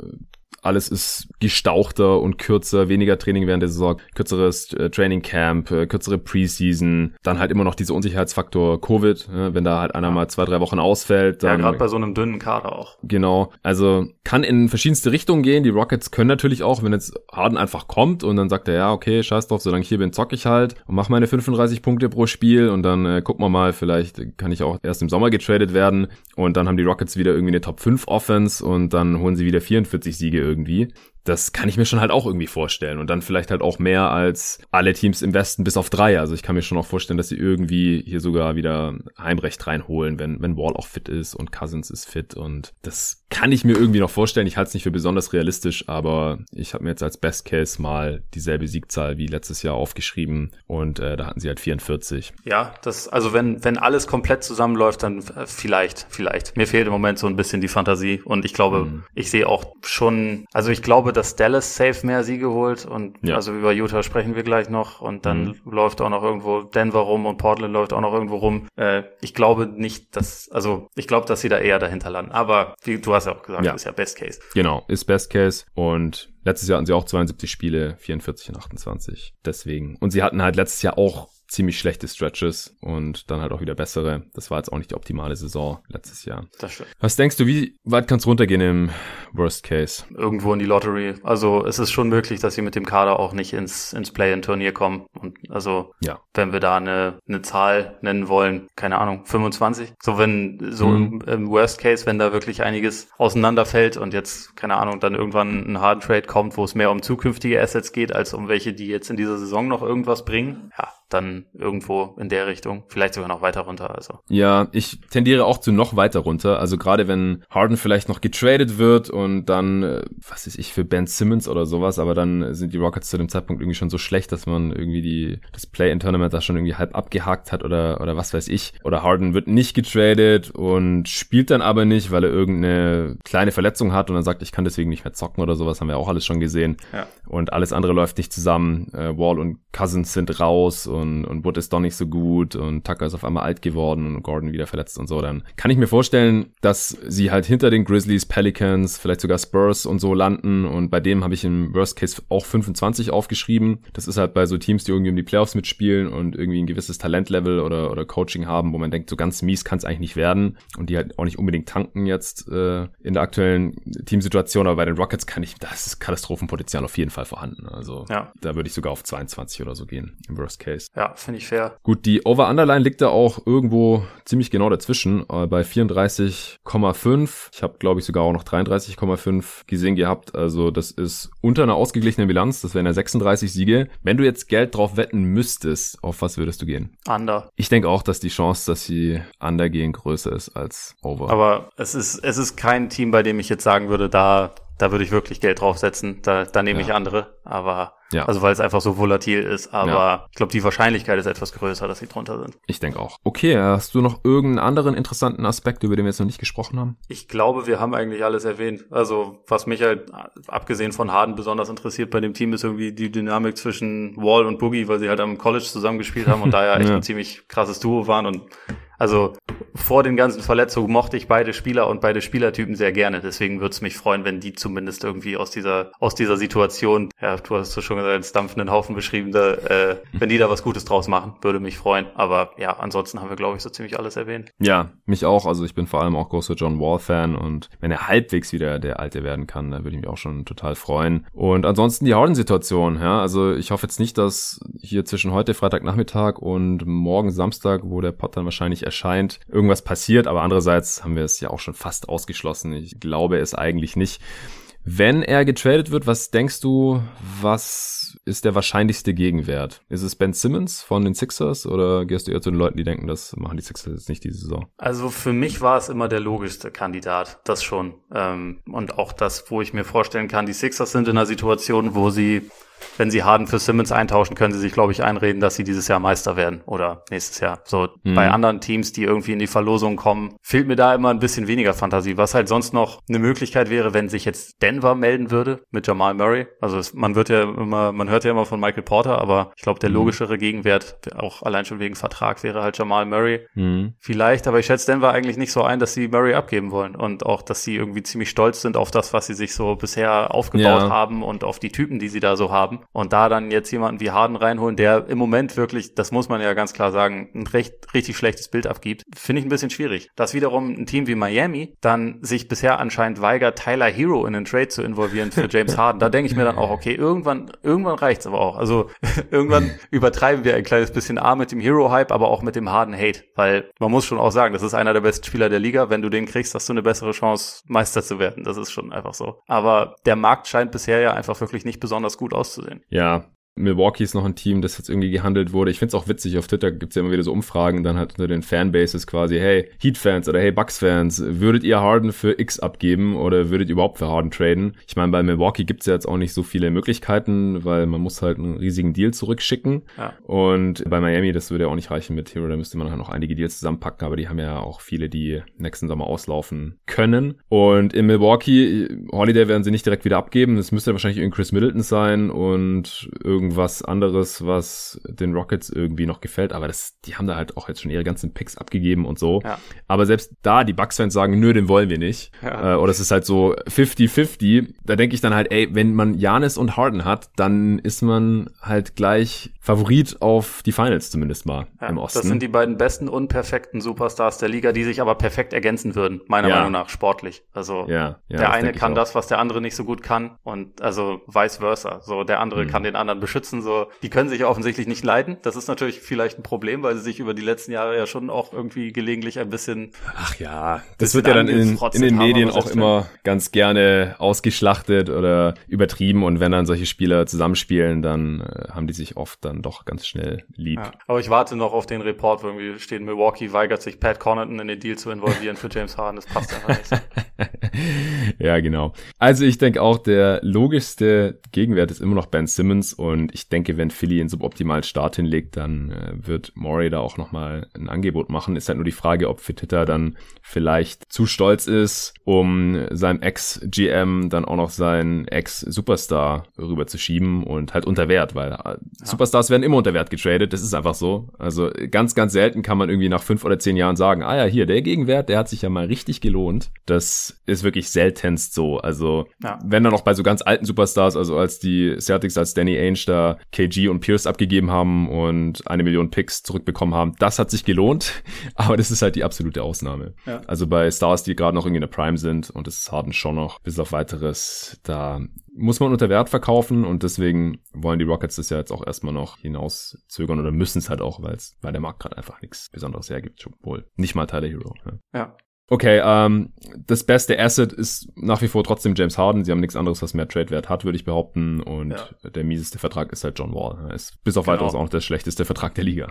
alles ist gestauchter und kürzer, weniger Training während der Saison, kürzeres äh, Training Camp, äh, kürzere Preseason, dann halt immer noch dieser Unsicherheitsfaktor Covid, äh, wenn da halt einer mal zwei, drei Wochen ausfällt. Dann, ja, gerade bei so einem dünnen Kader auch. Genau, also kann in verschiedenste Richtungen gehen. Die Rockets können natürlich auch, wenn jetzt Harden einfach kommt und dann sagt er, ja, okay, scheiß drauf, solange ich hier bin, zock ich halt und mach meine 35 Punkte pro Spiel und dann äh, gucken wir mal, vielleicht kann ich auch erst im Sommer getradet werden und dann haben die Rockets wieder irgendwie eine Top 5 Offense und dann holen sie wieder 44 Siege irgendwie irgendwie das kann ich mir schon halt auch irgendwie vorstellen. Und dann vielleicht halt auch mehr als alle Teams im Westen bis auf drei. Also ich kann mir schon auch vorstellen, dass sie irgendwie hier sogar wieder Heimrecht reinholen, wenn, wenn Wall auch fit ist und Cousins ist fit. Und das kann ich mir irgendwie noch vorstellen. Ich halte es nicht für besonders realistisch, aber ich habe mir jetzt als Best Case mal dieselbe Siegzahl wie letztes Jahr aufgeschrieben. Und äh, da hatten sie halt 44. Ja, das, also wenn, wenn alles komplett zusammenläuft, dann äh, vielleicht, vielleicht. Mir fehlt im Moment so ein bisschen die Fantasie. Und ich glaube, mhm. ich sehe auch schon, also ich glaube, dass Dallas safe mehr Siege holt und ja. also über Utah sprechen wir gleich noch und dann mhm. läuft auch noch irgendwo Denver rum und Portland läuft auch noch irgendwo rum. Äh, ich glaube nicht, dass, also ich glaube, dass sie da eher dahinter landen. Aber wie du hast ja auch gesagt, ja. ist ja Best Case. Genau, ist Best Case und letztes Jahr hatten sie auch 72 Spiele, 44 und 28. Deswegen. Und sie hatten halt letztes Jahr auch ziemlich schlechte Stretches und dann halt auch wieder bessere. Das war jetzt auch nicht die optimale Saison letztes Jahr. Das stimmt. Was denkst du, wie weit kann es runtergehen im Worst Case? Irgendwo in die Lottery. Also es ist schon möglich, dass sie mit dem Kader auch nicht ins, ins Play-in-Turnier kommen. Und also ja. wenn wir da eine, eine Zahl nennen wollen, keine Ahnung, 25. So wenn, so mhm. im, im, Worst Case, wenn da wirklich einiges auseinanderfällt und jetzt, keine Ahnung, dann irgendwann ein Hard Trade kommt, wo es mehr um zukünftige Assets geht, als um welche, die jetzt in dieser Saison noch irgendwas bringen. Ja, dann irgendwo in der Richtung, vielleicht sogar noch weiter runter. Also. Ja, ich tendiere auch zu noch weiter runter. Also gerade wenn Harden vielleicht noch getradet wird und dann, äh, was ist ich, für Ben Simmons oder sowas, aber dann sind die Rockets zu dem Zeitpunkt irgendwie schon so schlecht, dass man irgendwie die, das Play-in-Tournament da schon irgendwie halb abgehakt hat oder, oder was weiß ich. Oder Harden wird nicht getradet und spielt dann aber nicht, weil er irgendeine kleine Verletzung hat und dann sagt, ich kann deswegen nicht mehr zocken oder sowas, haben wir auch alles schon gesehen. Ja. Und alles andere läuft nicht zusammen. Äh, Wall und Cousins sind raus und und, und Wood ist doch nicht so gut und Tucker ist auf einmal alt geworden und Gordon wieder verletzt und so, dann kann ich mir vorstellen, dass sie halt hinter den Grizzlies, Pelicans, vielleicht sogar Spurs und so landen und bei dem habe ich im Worst Case auch 25 aufgeschrieben. Das ist halt bei so Teams, die irgendwie um die Playoffs mitspielen und irgendwie ein gewisses Talentlevel oder, oder Coaching haben, wo man denkt, so ganz mies kann es eigentlich nicht werden und die halt auch nicht unbedingt tanken jetzt äh, in der aktuellen Teamsituation, aber bei den Rockets kann ich, das ist Katastrophenpotenzial auf jeden Fall vorhanden. Also ja. da würde ich sogar auf 22 oder so gehen im Worst Case. Ja, finde ich fair. Gut, die Over-Underline liegt da auch irgendwo ziemlich genau dazwischen, äh, bei 34,5. Ich habe, glaube ich, sogar auch noch 33,5 gesehen gehabt. Also das ist unter einer ausgeglichenen Bilanz. Das wären ja 36 Siege. Wenn du jetzt Geld drauf wetten müsstest, auf was würdest du gehen? Under. Ich denke auch, dass die Chance, dass sie Under gehen, größer ist als Over. Aber es ist, es ist kein Team, bei dem ich jetzt sagen würde, da da würde ich wirklich Geld draufsetzen. Da, da nehme ja. ich andere. Aber ja. also weil es einfach so volatil ist. Aber ja. ich glaube, die Wahrscheinlichkeit ist etwas größer, dass sie drunter sind. Ich denke auch. Okay, hast du noch irgendeinen anderen interessanten Aspekt, über den wir jetzt noch nicht gesprochen haben? Ich glaube, wir haben eigentlich alles erwähnt. Also was mich halt abgesehen von Harden besonders interessiert bei dem Team ist irgendwie die Dynamik zwischen Wall und Boogie, weil sie halt am College zusammengespielt haben und da ja echt <laughs> ein ziemlich krasses Duo waren und also vor den ganzen Verletzungen mochte ich beide Spieler und beide Spielertypen sehr gerne. Deswegen würde es mich freuen, wenn die zumindest irgendwie aus dieser aus dieser Situation, ja, du hast es schon gesagt, als dampfenden Haufen beschrieben, da, äh, wenn die da was Gutes draus machen, würde mich freuen. Aber ja, ansonsten haben wir, glaube ich, so ziemlich alles erwähnt. Ja, mich auch. Also ich bin vor allem auch großer John Wall-Fan und wenn er halbwegs wieder der Alte werden kann, dann würde ich mich auch schon total freuen. Und ansonsten die Harden-Situation, ja. Also ich hoffe jetzt nicht, dass hier zwischen heute Freitagnachmittag und morgen Samstag, wo der Pod dann wahrscheinlich erscheint, irgendwas passiert. Aber andererseits haben wir es ja auch schon fast ausgeschlossen. Ich glaube es eigentlich nicht. Wenn er getradet wird, was denkst du, was ist der wahrscheinlichste Gegenwert? Ist es Ben Simmons von den Sixers oder gehst du eher zu den Leuten, die denken, das machen die Sixers jetzt nicht diese Saison? Also für mich war es immer der logischste Kandidat, das schon. Ähm, und auch das, wo ich mir vorstellen kann, die Sixers sind in einer Situation, wo sie wenn sie Harden für Simmons eintauschen, können sie sich, glaube ich, einreden, dass sie dieses Jahr Meister werden oder nächstes Jahr. So mhm. bei anderen Teams, die irgendwie in die Verlosung kommen, fehlt mir da immer ein bisschen weniger Fantasie. Was halt sonst noch eine Möglichkeit wäre, wenn sich jetzt Denver melden würde mit Jamal Murray. Also es, man wird ja immer, man hört ja immer von Michael Porter, aber ich glaube, der mhm. logischere Gegenwert, auch allein schon wegen Vertrag, wäre halt Jamal Murray. Mhm. Vielleicht, aber ich schätze Denver eigentlich nicht so ein, dass sie Murray abgeben wollen und auch, dass sie irgendwie ziemlich stolz sind auf das, was sie sich so bisher aufgebaut ja. haben und auf die Typen, die sie da so haben. Und da dann jetzt jemanden wie Harden reinholen, der im Moment wirklich, das muss man ja ganz klar sagen, ein recht, richtig schlechtes Bild abgibt, finde ich ein bisschen schwierig. Dass wiederum ein Team wie Miami dann sich bisher anscheinend weigert, Tyler Hero in den Trade zu involvieren für <laughs> James Harden. Da denke ich mir dann auch, okay, irgendwann, irgendwann reicht's aber auch. Also <laughs> irgendwann übertreiben wir ein kleines bisschen A mit dem Hero-Hype, aber auch mit dem Harden-Hate. Weil man muss schon auch sagen, das ist einer der besten Spieler der Liga. Wenn du den kriegst, hast du eine bessere Chance, Meister zu werden. Das ist schon einfach so. Aber der Markt scheint bisher ja einfach wirklich nicht besonders gut auszusehen. Ja, Milwaukee ist noch ein Team, das jetzt irgendwie gehandelt wurde. Ich finde es auch witzig, auf Twitter gibt es ja immer wieder so Umfragen, dann halt unter den Fanbases quasi, hey, Heat-Fans oder hey, Bucks-Fans, würdet ihr Harden für X abgeben oder würdet ihr überhaupt für Harden traden? Ich meine, bei Milwaukee gibt es ja jetzt auch nicht so viele Möglichkeiten, weil man muss halt einen riesigen Deal zurückschicken. Ja. Und bei Miami, das würde ja auch nicht reichen mit Hero, da müsste man halt noch einige Deals zusammenpacken, aber die haben ja auch viele, die nächsten Sommer auslaufen können. Und in Milwaukee, Holiday werden sie nicht direkt wieder abgeben, das müsste wahrscheinlich irgendwie Chris Middleton sein und irgendwie irgendwas anderes, was den Rockets irgendwie noch gefällt. Aber das, die haben da halt auch jetzt schon ihre ganzen Picks abgegeben und so. Ja. Aber selbst da, die Bucks-Fans sagen, nö, den wollen wir nicht. Ja. Äh, oder es ist halt so 50-50. Da denke ich dann halt, ey, wenn man Janis und Harden hat, dann ist man halt gleich Favorit auf die Finals zumindest mal ja, im Osten. Das sind die beiden besten und perfekten Superstars der Liga, die sich aber perfekt ergänzen würden, meiner Meinung nach, sportlich. Also der eine kann das, was der andere nicht so gut kann und also vice versa. So der andere mhm. kann den anderen beschützen. So, die können sich offensichtlich nicht leiden. Das ist natürlich vielleicht ein Problem, weil sie sich über die letzten Jahre ja schon auch irgendwie gelegentlich ein bisschen. Ach ja, das wird ja dann in, in den Medien auch immer ganz gerne ausgeschlachtet oder übertrieben. Und wenn dann solche Spieler zusammenspielen, dann äh, haben die sich oft dann doch ganz schnell lieb. Ja, aber ich warte noch auf den Report, wo irgendwie steht, Milwaukee weigert sich Pat Connaughton in den Deal zu involvieren für James Harden. Das passt einfach nicht. <laughs> ja, genau. Also ich denke auch, der logischste Gegenwert ist immer noch Ben Simmons und und ich denke, wenn Philly einen suboptimalen Start hinlegt, dann äh, wird Murray da auch nochmal ein Angebot machen. Ist halt nur die Frage, ob Fittitter dann vielleicht zu stolz ist, um seinem Ex-GM dann auch noch seinen Ex-Superstar rüber zu schieben und halt unter Wert, weil äh, ja. Superstars werden immer unter Wert getradet. Das ist einfach so. Also ganz, ganz selten kann man irgendwie nach fünf oder zehn Jahren sagen, ah ja, hier, der Gegenwert, der hat sich ja mal richtig gelohnt. Das ist wirklich seltenst so. Also ja. wenn dann auch bei so ganz alten Superstars, also als die Celtics als Danny Ainge da KG und Pierce abgegeben haben und eine Million Picks zurückbekommen haben. Das hat sich gelohnt, <laughs> aber das ist halt die absolute Ausnahme. Ja. Also bei Stars, die gerade noch irgendwie in der Prime sind und es ist Harden schon noch bis auf weiteres, da muss man unter Wert verkaufen und deswegen wollen die Rockets das ja jetzt auch erstmal noch hinauszögern oder müssen es halt auch, weil es, weil der Markt gerade einfach nichts Besonderes hergibt, wohl. Nicht mal Tyler Hero. Ja. ja. Okay, ähm, das beste Asset ist nach wie vor trotzdem James Harden. Sie haben nichts anderes, was mehr Trade-Wert hat, würde ich behaupten. Und ja. der mieseste Vertrag ist halt John Wall. Er ist bis auf genau. weiteres auch der schlechteste Vertrag der Liga.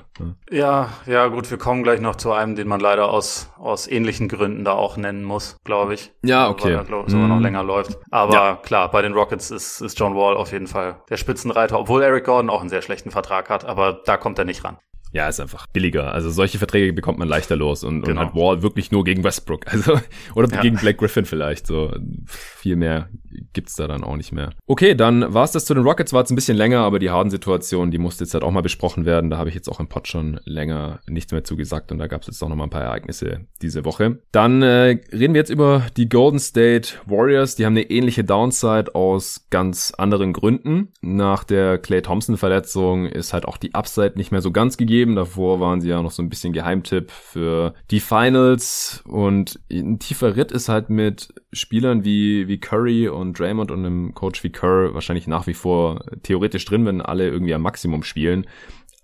Ja, ja, gut, wir kommen gleich noch zu einem, den man leider aus, aus ähnlichen Gründen da auch nennen muss, glaube ich. Ja, okay. Weil er sogar noch mhm. länger läuft. Aber ja. klar, bei den Rockets ist, ist John Wall auf jeden Fall der Spitzenreiter, obwohl Eric Gordon auch einen sehr schlechten Vertrag hat, aber da kommt er nicht ran. Ja, ist einfach billiger. Also solche Verträge bekommt man leichter los und, genau. und hat Wall wirklich nur gegen Westbrook. <laughs> Also, oder ja. gegen Black Griffin vielleicht. So viel mehr gibt's da dann auch nicht mehr. Okay, dann war's das zu den Rockets. War jetzt ein bisschen länger, aber die Harden-Situation, die musste jetzt halt auch mal besprochen werden. Da habe ich jetzt auch im Pod schon länger nichts mehr zugesagt und da gab's jetzt auch noch mal ein paar Ereignisse diese Woche. Dann äh, reden wir jetzt über die Golden State Warriors. Die haben eine ähnliche Downside aus ganz anderen Gründen. Nach der Clay Thompson-Verletzung ist halt auch die Upside nicht mehr so ganz gegeben gegeben. Davor waren sie ja noch so ein bisschen Geheimtipp für die Finals. Und ein tiefer Ritt ist halt mit Spielern wie, wie Curry und Draymond und einem Coach wie Kerr wahrscheinlich nach wie vor theoretisch drin, wenn alle irgendwie am Maximum spielen.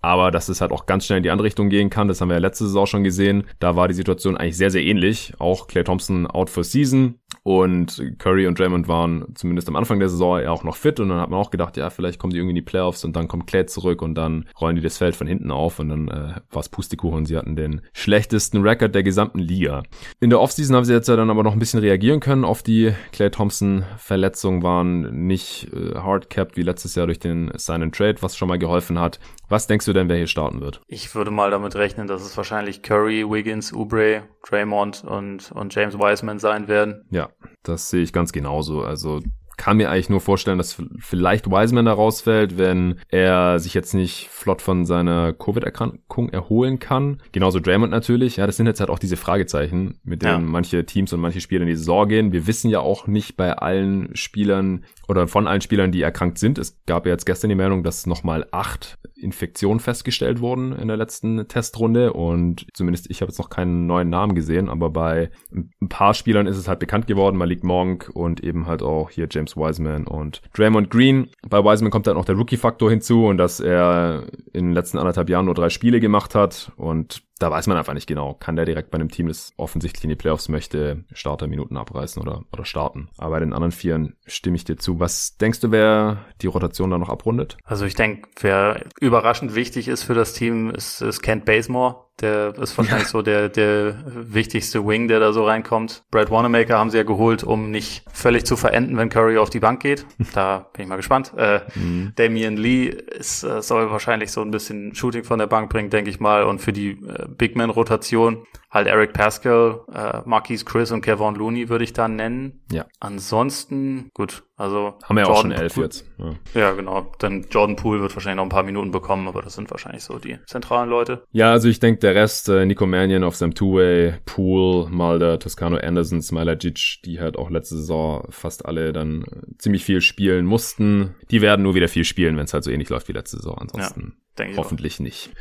Aber dass es halt auch ganz schnell in die andere Richtung gehen kann, das haben wir ja letzte Saison schon gesehen. Da war die Situation eigentlich sehr, sehr ähnlich. Auch Clay Thompson out for season und Curry und Draymond waren zumindest am Anfang der Saison ja auch noch fit und dann hat man auch gedacht, ja, vielleicht kommen die irgendwie in die Playoffs und dann kommt Clay zurück und dann rollen die das Feld von hinten auf und dann äh, war es Pustekuchen sie hatten den schlechtesten Rekord der gesamten Liga. In der Offseason haben sie jetzt ja dann aber noch ein bisschen reagieren können auf die Clay Thompson Verletzungen, waren nicht äh, hard capped wie letztes Jahr durch den Sign and Trade, was schon mal geholfen hat. Was denkst du denn, wer hier starten wird? Ich würde mal damit rechnen, dass es wahrscheinlich Curry, Wiggins, Oubre, Draymond und, und James Wiseman sein werden. Ja, das sehe ich ganz genauso. Also kann mir eigentlich nur vorstellen, dass vielleicht Wiseman da rausfällt, wenn er sich jetzt nicht flott von seiner Covid-Erkrankung erholen kann. Genauso Draymond natürlich. Ja, das sind jetzt halt auch diese Fragezeichen, mit denen ja. manche Teams und manche Spieler in die Saison gehen. Wir wissen ja auch nicht bei allen Spielern oder von allen Spielern, die erkrankt sind. Es gab ja jetzt gestern die Meldung, dass nochmal acht Infektionen festgestellt wurden in der letzten Testrunde und zumindest ich habe jetzt noch keinen neuen Namen gesehen, aber bei ein paar Spielern ist es halt bekannt geworden, Malik Monk und eben halt auch hier James Wiseman und Draymond Green. Bei Wiseman kommt dann noch der Rookie-Faktor hinzu und dass er in den letzten anderthalb Jahren nur drei Spiele gemacht hat und da weiß man einfach nicht genau. Kann der direkt bei einem Team, das offensichtlich in die Playoffs möchte, Starterminuten abreißen oder, oder starten? Aber bei den anderen Vieren stimme ich dir zu. Was denkst du, wer die Rotation da noch abrundet? Also ich denke, wer überraschend wichtig ist für das Team, ist, ist Kent Bazemore. Der ist wahrscheinlich ja. so der, der wichtigste Wing, der da so reinkommt. Brad Wanamaker haben sie ja geholt, um nicht völlig zu verenden, wenn Curry auf die Bank geht. <laughs> Da bin ich mal gespannt. Äh, mhm. Damian Lee ist, äh, soll wahrscheinlich so ein bisschen Shooting von der Bank bringen, denke ich mal. Und für die äh, Big Man-Rotation halt Eric Pascal, äh, Marquise Chris und Kevin Looney würde ich da nennen. Ja. Ansonsten, gut, also. Haben wir ja auch schon elf Poole, jetzt. Ja. ja. genau. Dann Jordan Poole wird wahrscheinlich noch ein paar Minuten bekommen, aber das sind wahrscheinlich so die zentralen Leute. Ja, also ich denke, der Rest, äh, Nico Mannion auf seinem Two-Way, Poole, Mulder, Toscano Anderson, Smilajic, die halt auch letzte Saison fast alle dann äh, ziemlich viel spielen mussten. Die werden nur wieder viel spielen, wenn es halt so ähnlich läuft wie letzte Saison. Ansonsten ja, hoffentlich nicht.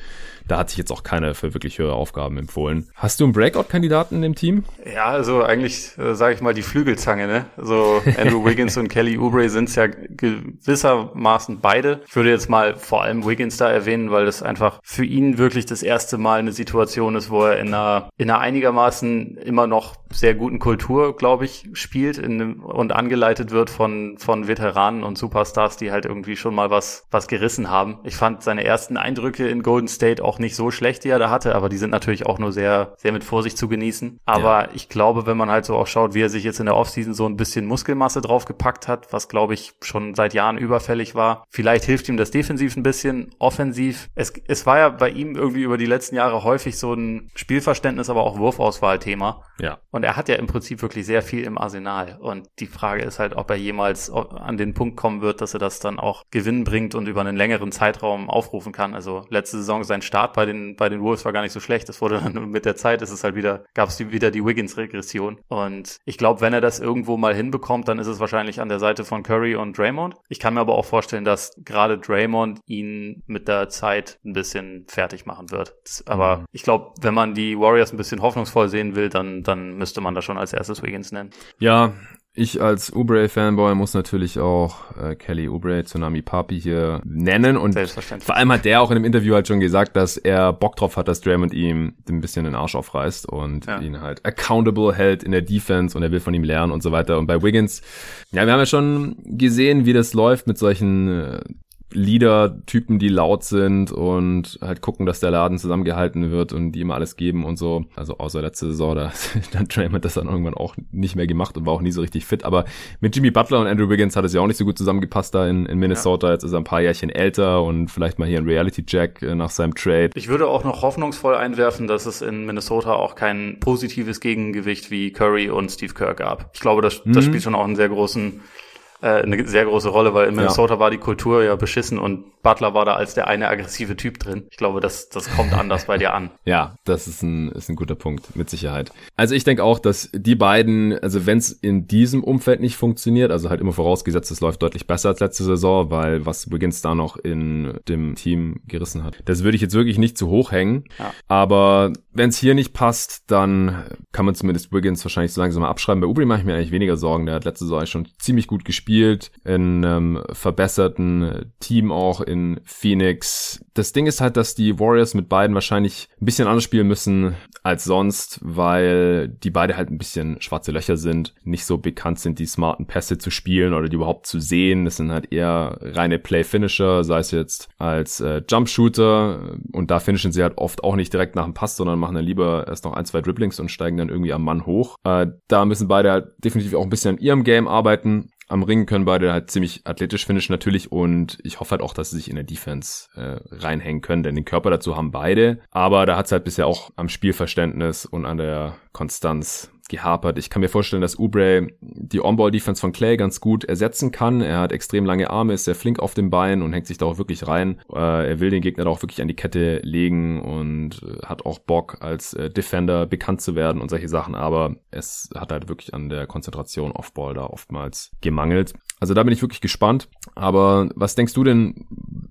Da hat sich jetzt auch keiner für wirklich höhere Aufgaben empfohlen. Hast du einen Breakout-Kandidaten in dem Team? Ja, also eigentlich, äh, sage ich mal, die Flügelzange, ne? So Andrew Wiggins und Kelly Oubre sind es ja gewissermaßen beide. Ich würde jetzt mal vor allem Wiggins da erwähnen, weil das einfach für ihn wirklich das erste Mal eine Situation ist, wo er in einer, in einer einigermaßen immer noch sehr guten Kultur, glaube ich, spielt in, und angeleitet wird von, von Veteranen und Superstars, die halt irgendwie schon mal was, was gerissen haben. Ich fand seine ersten Eindrücke in Golden State auch nicht so schlecht, die er da hatte, aber die sind natürlich auch nur sehr, sehr mit Vorsicht zu genießen. Aber ja. ich glaube, wenn man halt so auch schaut, wie er sich jetzt in der Offseason so ein bisschen Muskelmasse draufgepackt hat, was glaube ich schon seit Jahren überfällig war, vielleicht hilft ihm das defensiv ein bisschen, offensiv. Es, es war ja bei ihm irgendwie über die letzten Jahre häufig so ein Spielverständnis, aber auch Wurfauswahl-Thema. Ja. Und er hat ja im Prinzip wirklich sehr viel im Arsenal. Und die Frage ist halt, ob er jemals an den Punkt kommen wird, dass er das dann auch Gewinn bringt und über einen längeren Zeitraum aufrufen kann. Also letzte Saison sein Start bei den, bei den Wolves war gar nicht so schlecht. Es wurde dann <laughs> mit der Zeit, ist es halt wieder, gab es wieder die Wiggins-Regression. Und ich glaube, wenn er das irgendwo mal hinbekommt, dann ist es wahrscheinlich an der Seite von Curry und Draymond. Ich kann mir aber auch vorstellen, dass gerade Draymond ihn mit der Zeit ein bisschen fertig machen wird. Das, aber mhm. ich glaube, wenn man die Warriors ein bisschen hoffnungsvoll sehen will, dann, dann müsste man das schon als erstes Wiggins nennen. Ja, ich als Oubre-Fanboy muss natürlich auch äh, Kelly Oubre, Tsunami Papi hier nennen und vor allem hat der auch in einem Interview halt schon gesagt, dass er Bock drauf hat, dass Draymond ihm ein bisschen den Arsch aufreißt und ja. ihn halt accountable hält in der Defense und er will von ihm lernen und so weiter. Und bei Wiggins, ja, wir haben ja schon gesehen, wie das läuft mit solchen äh, Leader-Typen, die laut sind und halt gucken, dass der Laden zusammengehalten wird und die immer alles geben und so. Also außer letzte Saison, <laughs> da hat Draymond das dann irgendwann auch nicht mehr gemacht und war auch nie so richtig fit. Aber mit Jimmy Butler und Andrew Wiggins hat es ja auch nicht so gut zusammengepasst da in, in Minnesota. Ja. Jetzt ist er ein paar Jährchen älter und vielleicht mal hier ein Reality-Jack äh, nach seinem Trade. Ich würde auch noch hoffnungsvoll einwerfen, dass es in Minnesota auch kein positives Gegengewicht wie Curry und Steve Kerr gab. Ich glaube, das, das mhm. spielt schon auch einen sehr großen äh, eine sehr große Rolle, weil in Minnesota ja. war die Kultur ja beschissen und Butler war da als der eine aggressive Typ drin. Ich glaube, das, das kommt anders bei dir an. <laughs> Ja, das ist ein, ist ein guter Punkt, mit Sicherheit. Also ich denke auch, dass die beiden, also wenn es in diesem Umfeld nicht funktioniert, also halt immer vorausgesetzt, es läuft deutlich besser als letzte Saison, weil was Wiggins da noch in dem Team gerissen hat. Das würde ich jetzt wirklich nicht zu hoch hängen. Ja. Aber wenn es hier nicht passt, dann kann man zumindest Wiggins wahrscheinlich so langsam mal abschreiben. Bei Ubri mache ich mir eigentlich weniger Sorgen. Der hat letzte Saison schon ziemlich gut gespielt, in einem verbesserten Team auch in Phoenix. Das Ding ist halt, dass die Warriors mit beiden wahrscheinlich ein bisschen anders spielen müssen als sonst, weil die beide halt ein bisschen schwarze Löcher sind, nicht so bekannt sind, die smarten Pässe zu spielen oder die überhaupt zu sehen. Das sind halt eher reine Play-Finisher, sei es jetzt als äh, Jump-Shooter und da finishen sie halt oft auch nicht direkt nach dem Pass, sondern machen dann lieber erst noch ein, zwei Dribblings und steigen dann irgendwie am Mann hoch. Äh, da müssen beide halt definitiv auch ein bisschen an ihrem Game arbeiten. Am Ring können beide halt ziemlich athletisch finishen natürlich und ich hoffe halt auch, dass sie sich in der Defense äh, reinhängen können, denn den Körper dazu haben beide. Aber da hat es halt bisher auch am Spielverständnis und an der Konstanz gehapert. Ich kann mir vorstellen, dass Ubre die On-Ball-Defense von Clay ganz gut ersetzen kann. Er hat extrem lange Arme, ist sehr flink auf dem Bein und hängt sich da auch wirklich rein. Äh, er will den Gegner da auch wirklich an die Kette legen und äh, hat auch Bock, als äh, Defender bekannt zu werden und solche Sachen. Aber es hat halt wirklich an der Konzentration Off-Ball da oftmals gemangelt. Also da bin ich wirklich gespannt. Aber was denkst du denn,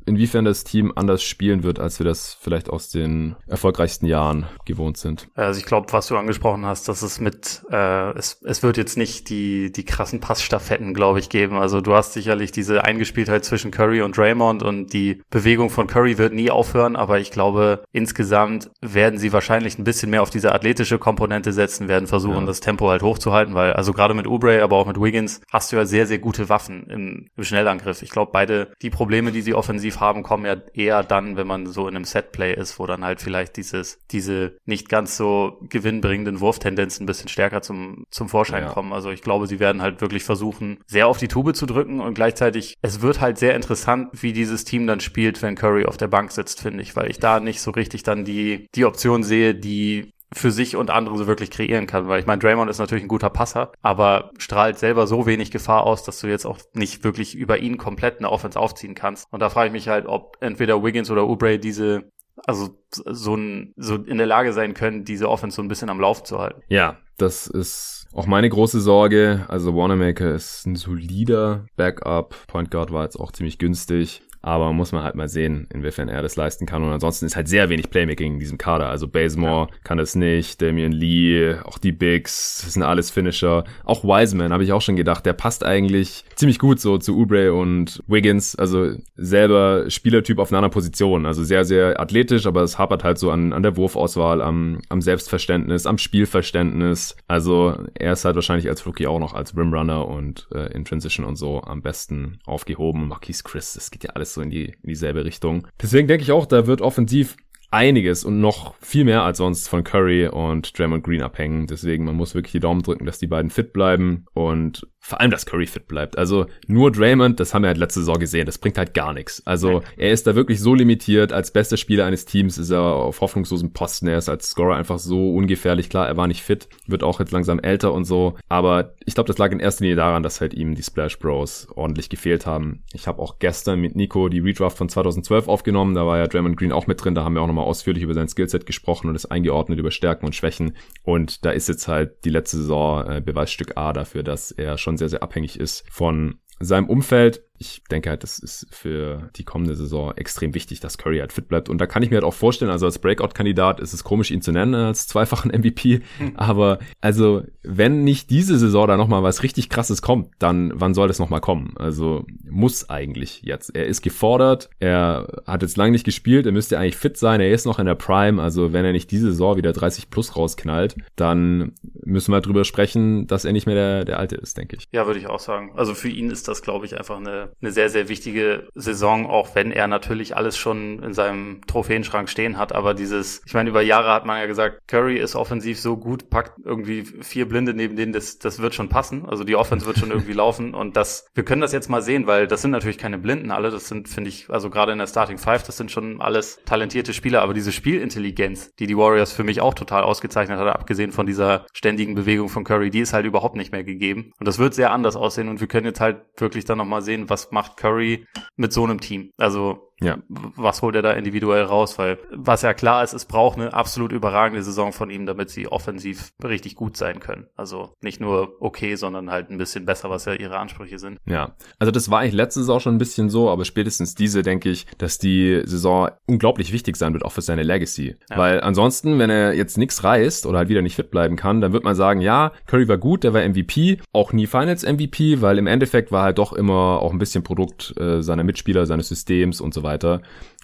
inwiefern das Team anders spielen wird, als wir das vielleicht aus den erfolgreichsten Jahren gewohnt sind? Also ich glaube, was du angesprochen hast, dass es mit, äh, es, es wird jetzt nicht die, die krassen Passstaffetten, glaube ich, geben. Also du hast sicherlich diese Eingespieltheit zwischen Curry und Draymond und die Bewegung von Curry wird nie aufhören, aber ich glaube, insgesamt werden sie wahrscheinlich ein bisschen mehr auf diese athletische Komponente setzen, werden versuchen, ja. das Tempo halt hochzuhalten, weil also gerade mit Oubre, aber auch mit Wiggins hast du ja sehr, sehr gute Waffen im, im Schnellangriff. Ich glaube, beide, die Probleme, die sie offensiv haben, kommen ja eher dann, wenn man so in einem Setplay ist, wo dann halt vielleicht dieses, diese nicht ganz so gewinnbringenden Wurftendenzen ein bisschen stärker zum, zum Vorschein ja. kommen. Also ich glaube, sie werden halt wirklich versuchen, sehr auf die Tube zu drücken und gleichzeitig, es wird halt sehr interessant, wie dieses Team dann spielt, wenn Curry auf der Bank sitzt, finde ich, weil ich da nicht so richtig dann die, die Option sehe, die für sich und andere so wirklich kreieren kann. Weil ich meine, Draymond ist natürlich ein guter Passer, aber strahlt selber so wenig Gefahr aus, dass du jetzt auch nicht wirklich über ihn komplett eine Offense aufziehen kannst. Und da frage ich mich halt, ob entweder Wiggins oder Oubre diese also so, ein, so in der Lage sein können, diese Offense so ein bisschen am Lauf zu halten. Ja, das ist auch meine große Sorge. Also Wanamaker ist ein solider Backup. Point Guard war jetzt auch ziemlich günstig. Aber muss man halt mal sehen, inwiefern er das leisten kann. Und ansonsten ist halt sehr wenig Playmaking in diesem Kader. Also Bazemore ja. kann das nicht, Damian Lee, auch die Bigs, das sind alles Finisher. Auch Wiseman habe ich auch schon gedacht, der passt eigentlich ziemlich gut so zu Ubre und Wiggins. Also selber Spielertyp auf einer anderen Position. Also sehr, sehr athletisch, aber es hapert halt so an, an der Wurfauswahl, am, am Selbstverständnis, am Spielverständnis. Also er ist halt wahrscheinlich als Rookie auch noch als Rimrunner und äh, in Transition und so am besten aufgehoben. Marquise Chris, das geht ja alles so in, die, in dieselbe Richtung. Deswegen denke ich auch, da wird offensiv einiges und noch viel mehr als sonst von Curry und Draymond Green abhängen. Deswegen, man muss wirklich die Daumen drücken, dass die beiden fit bleiben und vor allem, dass Curry fit bleibt. Also nur Draymond, das haben wir halt letzte Saison gesehen, das bringt halt gar nichts. Also er ist da wirklich so limitiert. Als bester Spieler eines Teams ist er auf hoffnungslosen Posten. Er ist als Scorer einfach so ungefährlich. Klar, er war nicht fit, wird auch jetzt langsam älter und so. Aber ich glaube, das lag in erster Linie daran, dass halt ihm die Splash Bros ordentlich gefehlt haben. Ich habe auch gestern mit Nico die Redraft von 2012 aufgenommen. Da war ja Draymond Green auch mit drin. Da haben wir auch nochmal ausführlich über sein Skillset gesprochen und es eingeordnet über Stärken und Schwächen. Und da ist jetzt halt die letzte Saison äh, Beweisstück A dafür, dass er schon sehr, sehr abhängig ist von seinem Umfeld ich denke halt, das ist für die kommende Saison extrem wichtig, dass Curry halt fit bleibt. Und da kann ich mir halt auch vorstellen, also als Breakout-Kandidat ist es komisch, ihn zu nennen als zweifachen <laughs> MVP. Hm. Aber also, wenn nicht diese Saison da nochmal was richtig krasses kommt, dann wann soll das nochmal kommen? Also muss eigentlich jetzt. Er ist gefordert, er hat jetzt lange nicht gespielt, er müsste eigentlich fit sein, er ist noch in der Prime. Also wenn er nicht diese Saison wieder 30 plus rausknallt, dann müssen wir drüber sprechen, dass er nicht mehr der, der Alte ist, denke ich. Ja, würde ich auch sagen. Also für ihn ist das, glaube ich, einfach eine eine, sehr, sehr wichtige Saison, auch wenn er natürlich alles schon in seinem Trophäenschrank stehen hat. Aber dieses, ich meine, über Jahre hat man ja gesagt, Curry ist offensiv so gut, packt irgendwie vier Blinde neben denen, das, das wird schon passen. Also die Offense wird schon irgendwie <laughs> laufen. Und das, wir können das jetzt mal sehen, weil das sind natürlich keine Blinden alle. Das sind, finde ich, also gerade in der Starting Five, das sind schon alles talentierte Spieler. Aber diese Spielintelligenz, die die Warriors für mich auch total ausgezeichnet hat, abgesehen von dieser ständigen Bewegung von Curry, die ist halt überhaupt nicht mehr gegeben. Und das wird sehr anders aussehen. Und wir können jetzt halt wirklich dann nochmal sehen, was was macht Curry mit so einem Team? Also ja. was holt er da individuell raus? Weil was ja klar ist, es braucht eine absolut überragende Saison von ihm, damit sie offensiv richtig gut sein können. Also nicht nur okay, sondern halt ein bisschen besser, was ja ihre Ansprüche sind. Ja, also das war eigentlich letzte Saison schon ein bisschen so, aber spätestens diese denke ich, dass die Saison unglaublich wichtig sein wird, auch für seine Legacy. Ja. Weil ansonsten, wenn er jetzt nichts reißt oder halt wieder nicht fit bleiben kann, dann wird man sagen, ja, Curry war gut, der war MVP, auch nie Finals MVP, weil im Endeffekt war halt doch immer auch ein bisschen Produkt äh, seiner Mitspieler, seines Systems und so weiter.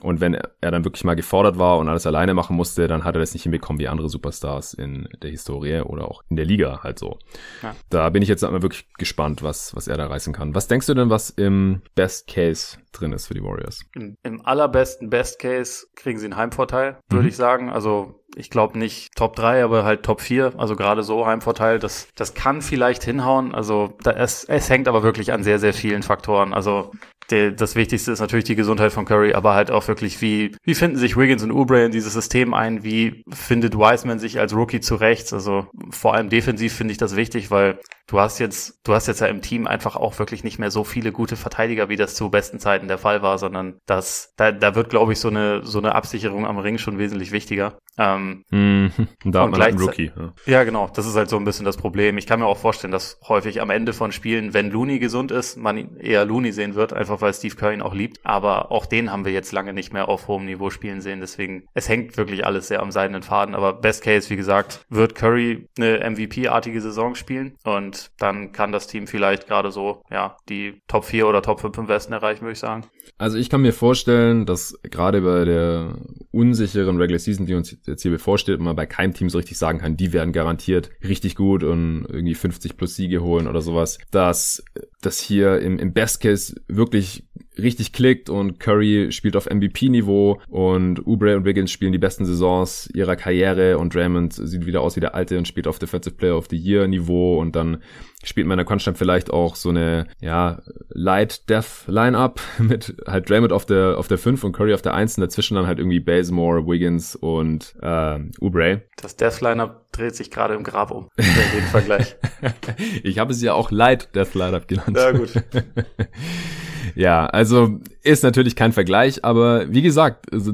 Und wenn er dann wirklich mal gefordert war und alles alleine machen musste, dann hat er das nicht hinbekommen wie andere Superstars in der Historie oder auch in der Liga halt so. Ja. Da bin ich jetzt mal wirklich gespannt, was, was er da reißen kann. Was denkst du denn, was im Best Case drin ist für die Warriors? Im, im allerbesten Best Case kriegen sie einen Heimvorteil, würde mhm. ich sagen. Also ich glaube nicht Top 3, aber halt Top 4, also gerade so Heimvorteil, das, das kann vielleicht hinhauen. Also da, es, es hängt aber wirklich an sehr, sehr vielen Faktoren. Also der, das Wichtigste ist natürlich die Gesundheit von Curry, aber halt auch wirklich, wie, wie finden sich Wiggins und Oubre in dieses System ein? Wie findet Wiseman sich als Rookie zurecht? Also vor allem defensiv finde ich das wichtig, weil du hast jetzt, du hast jetzt ja im Team einfach auch wirklich nicht mehr so viele gute Verteidiger, wie das zu besten Zeiten der Fall war, sondern das, da, da wird, glaube ich, so eine, so eine Absicherung am Ring schon wesentlich wichtiger. Ähm, mm, da hat man einen Rookie. Ja. ja, genau. Das ist halt so ein bisschen das Problem. Ich kann mir auch vorstellen, dass häufig am Ende von Spielen, wenn Looney gesund ist, man eher Looney sehen wird, einfach weil Steve Kerr ihn auch liebt. Aber auch den haben wir jetzt lange nicht mehr auf hohem Niveau spielen sehen. Deswegen, es hängt wirklich alles sehr am seidenen Faden. Aber Best Case, wie gesagt, wird Curry eine MVP-artige Saison spielen und dann kann das Team vielleicht gerade so, ja, die Top 4 oder Top 5 im Westen erreichen, würde ich sagen. Also ich kann mir vorstellen, dass gerade bei der unsicheren Regular Season, die uns jetzt hier bevorsteht, man bei keinem Team so richtig sagen kann, die werden garantiert richtig gut und irgendwie 50 plus Siege holen oder sowas, dass das hier im, im Best Case wirklich ich richtig klickt und Curry spielt auf MVP-Niveau und Oubre und Wiggins spielen die besten Saisons ihrer Karriere und Draymond sieht wieder aus wie der Alte und spielt auf Defensive Player of the Year Niveau und dann spielt man in der Konstanz vielleicht auch so eine, ja, Light Death Lineup <laughs> mit halt Draymond auf der, auf der 5 und Curry auf der 1 und dazwischen dann halt irgendwie Bazemore, Wiggins und, äh, Oubre. Das Death Lineup dreht sich gerade im Grab um, in dem Vergleich. <laughs> ich habe es ja auch Light Death Lineup genannt. Ja, gut. <laughs> ja, also ist natürlich kein Vergleich, aber wie gesagt, also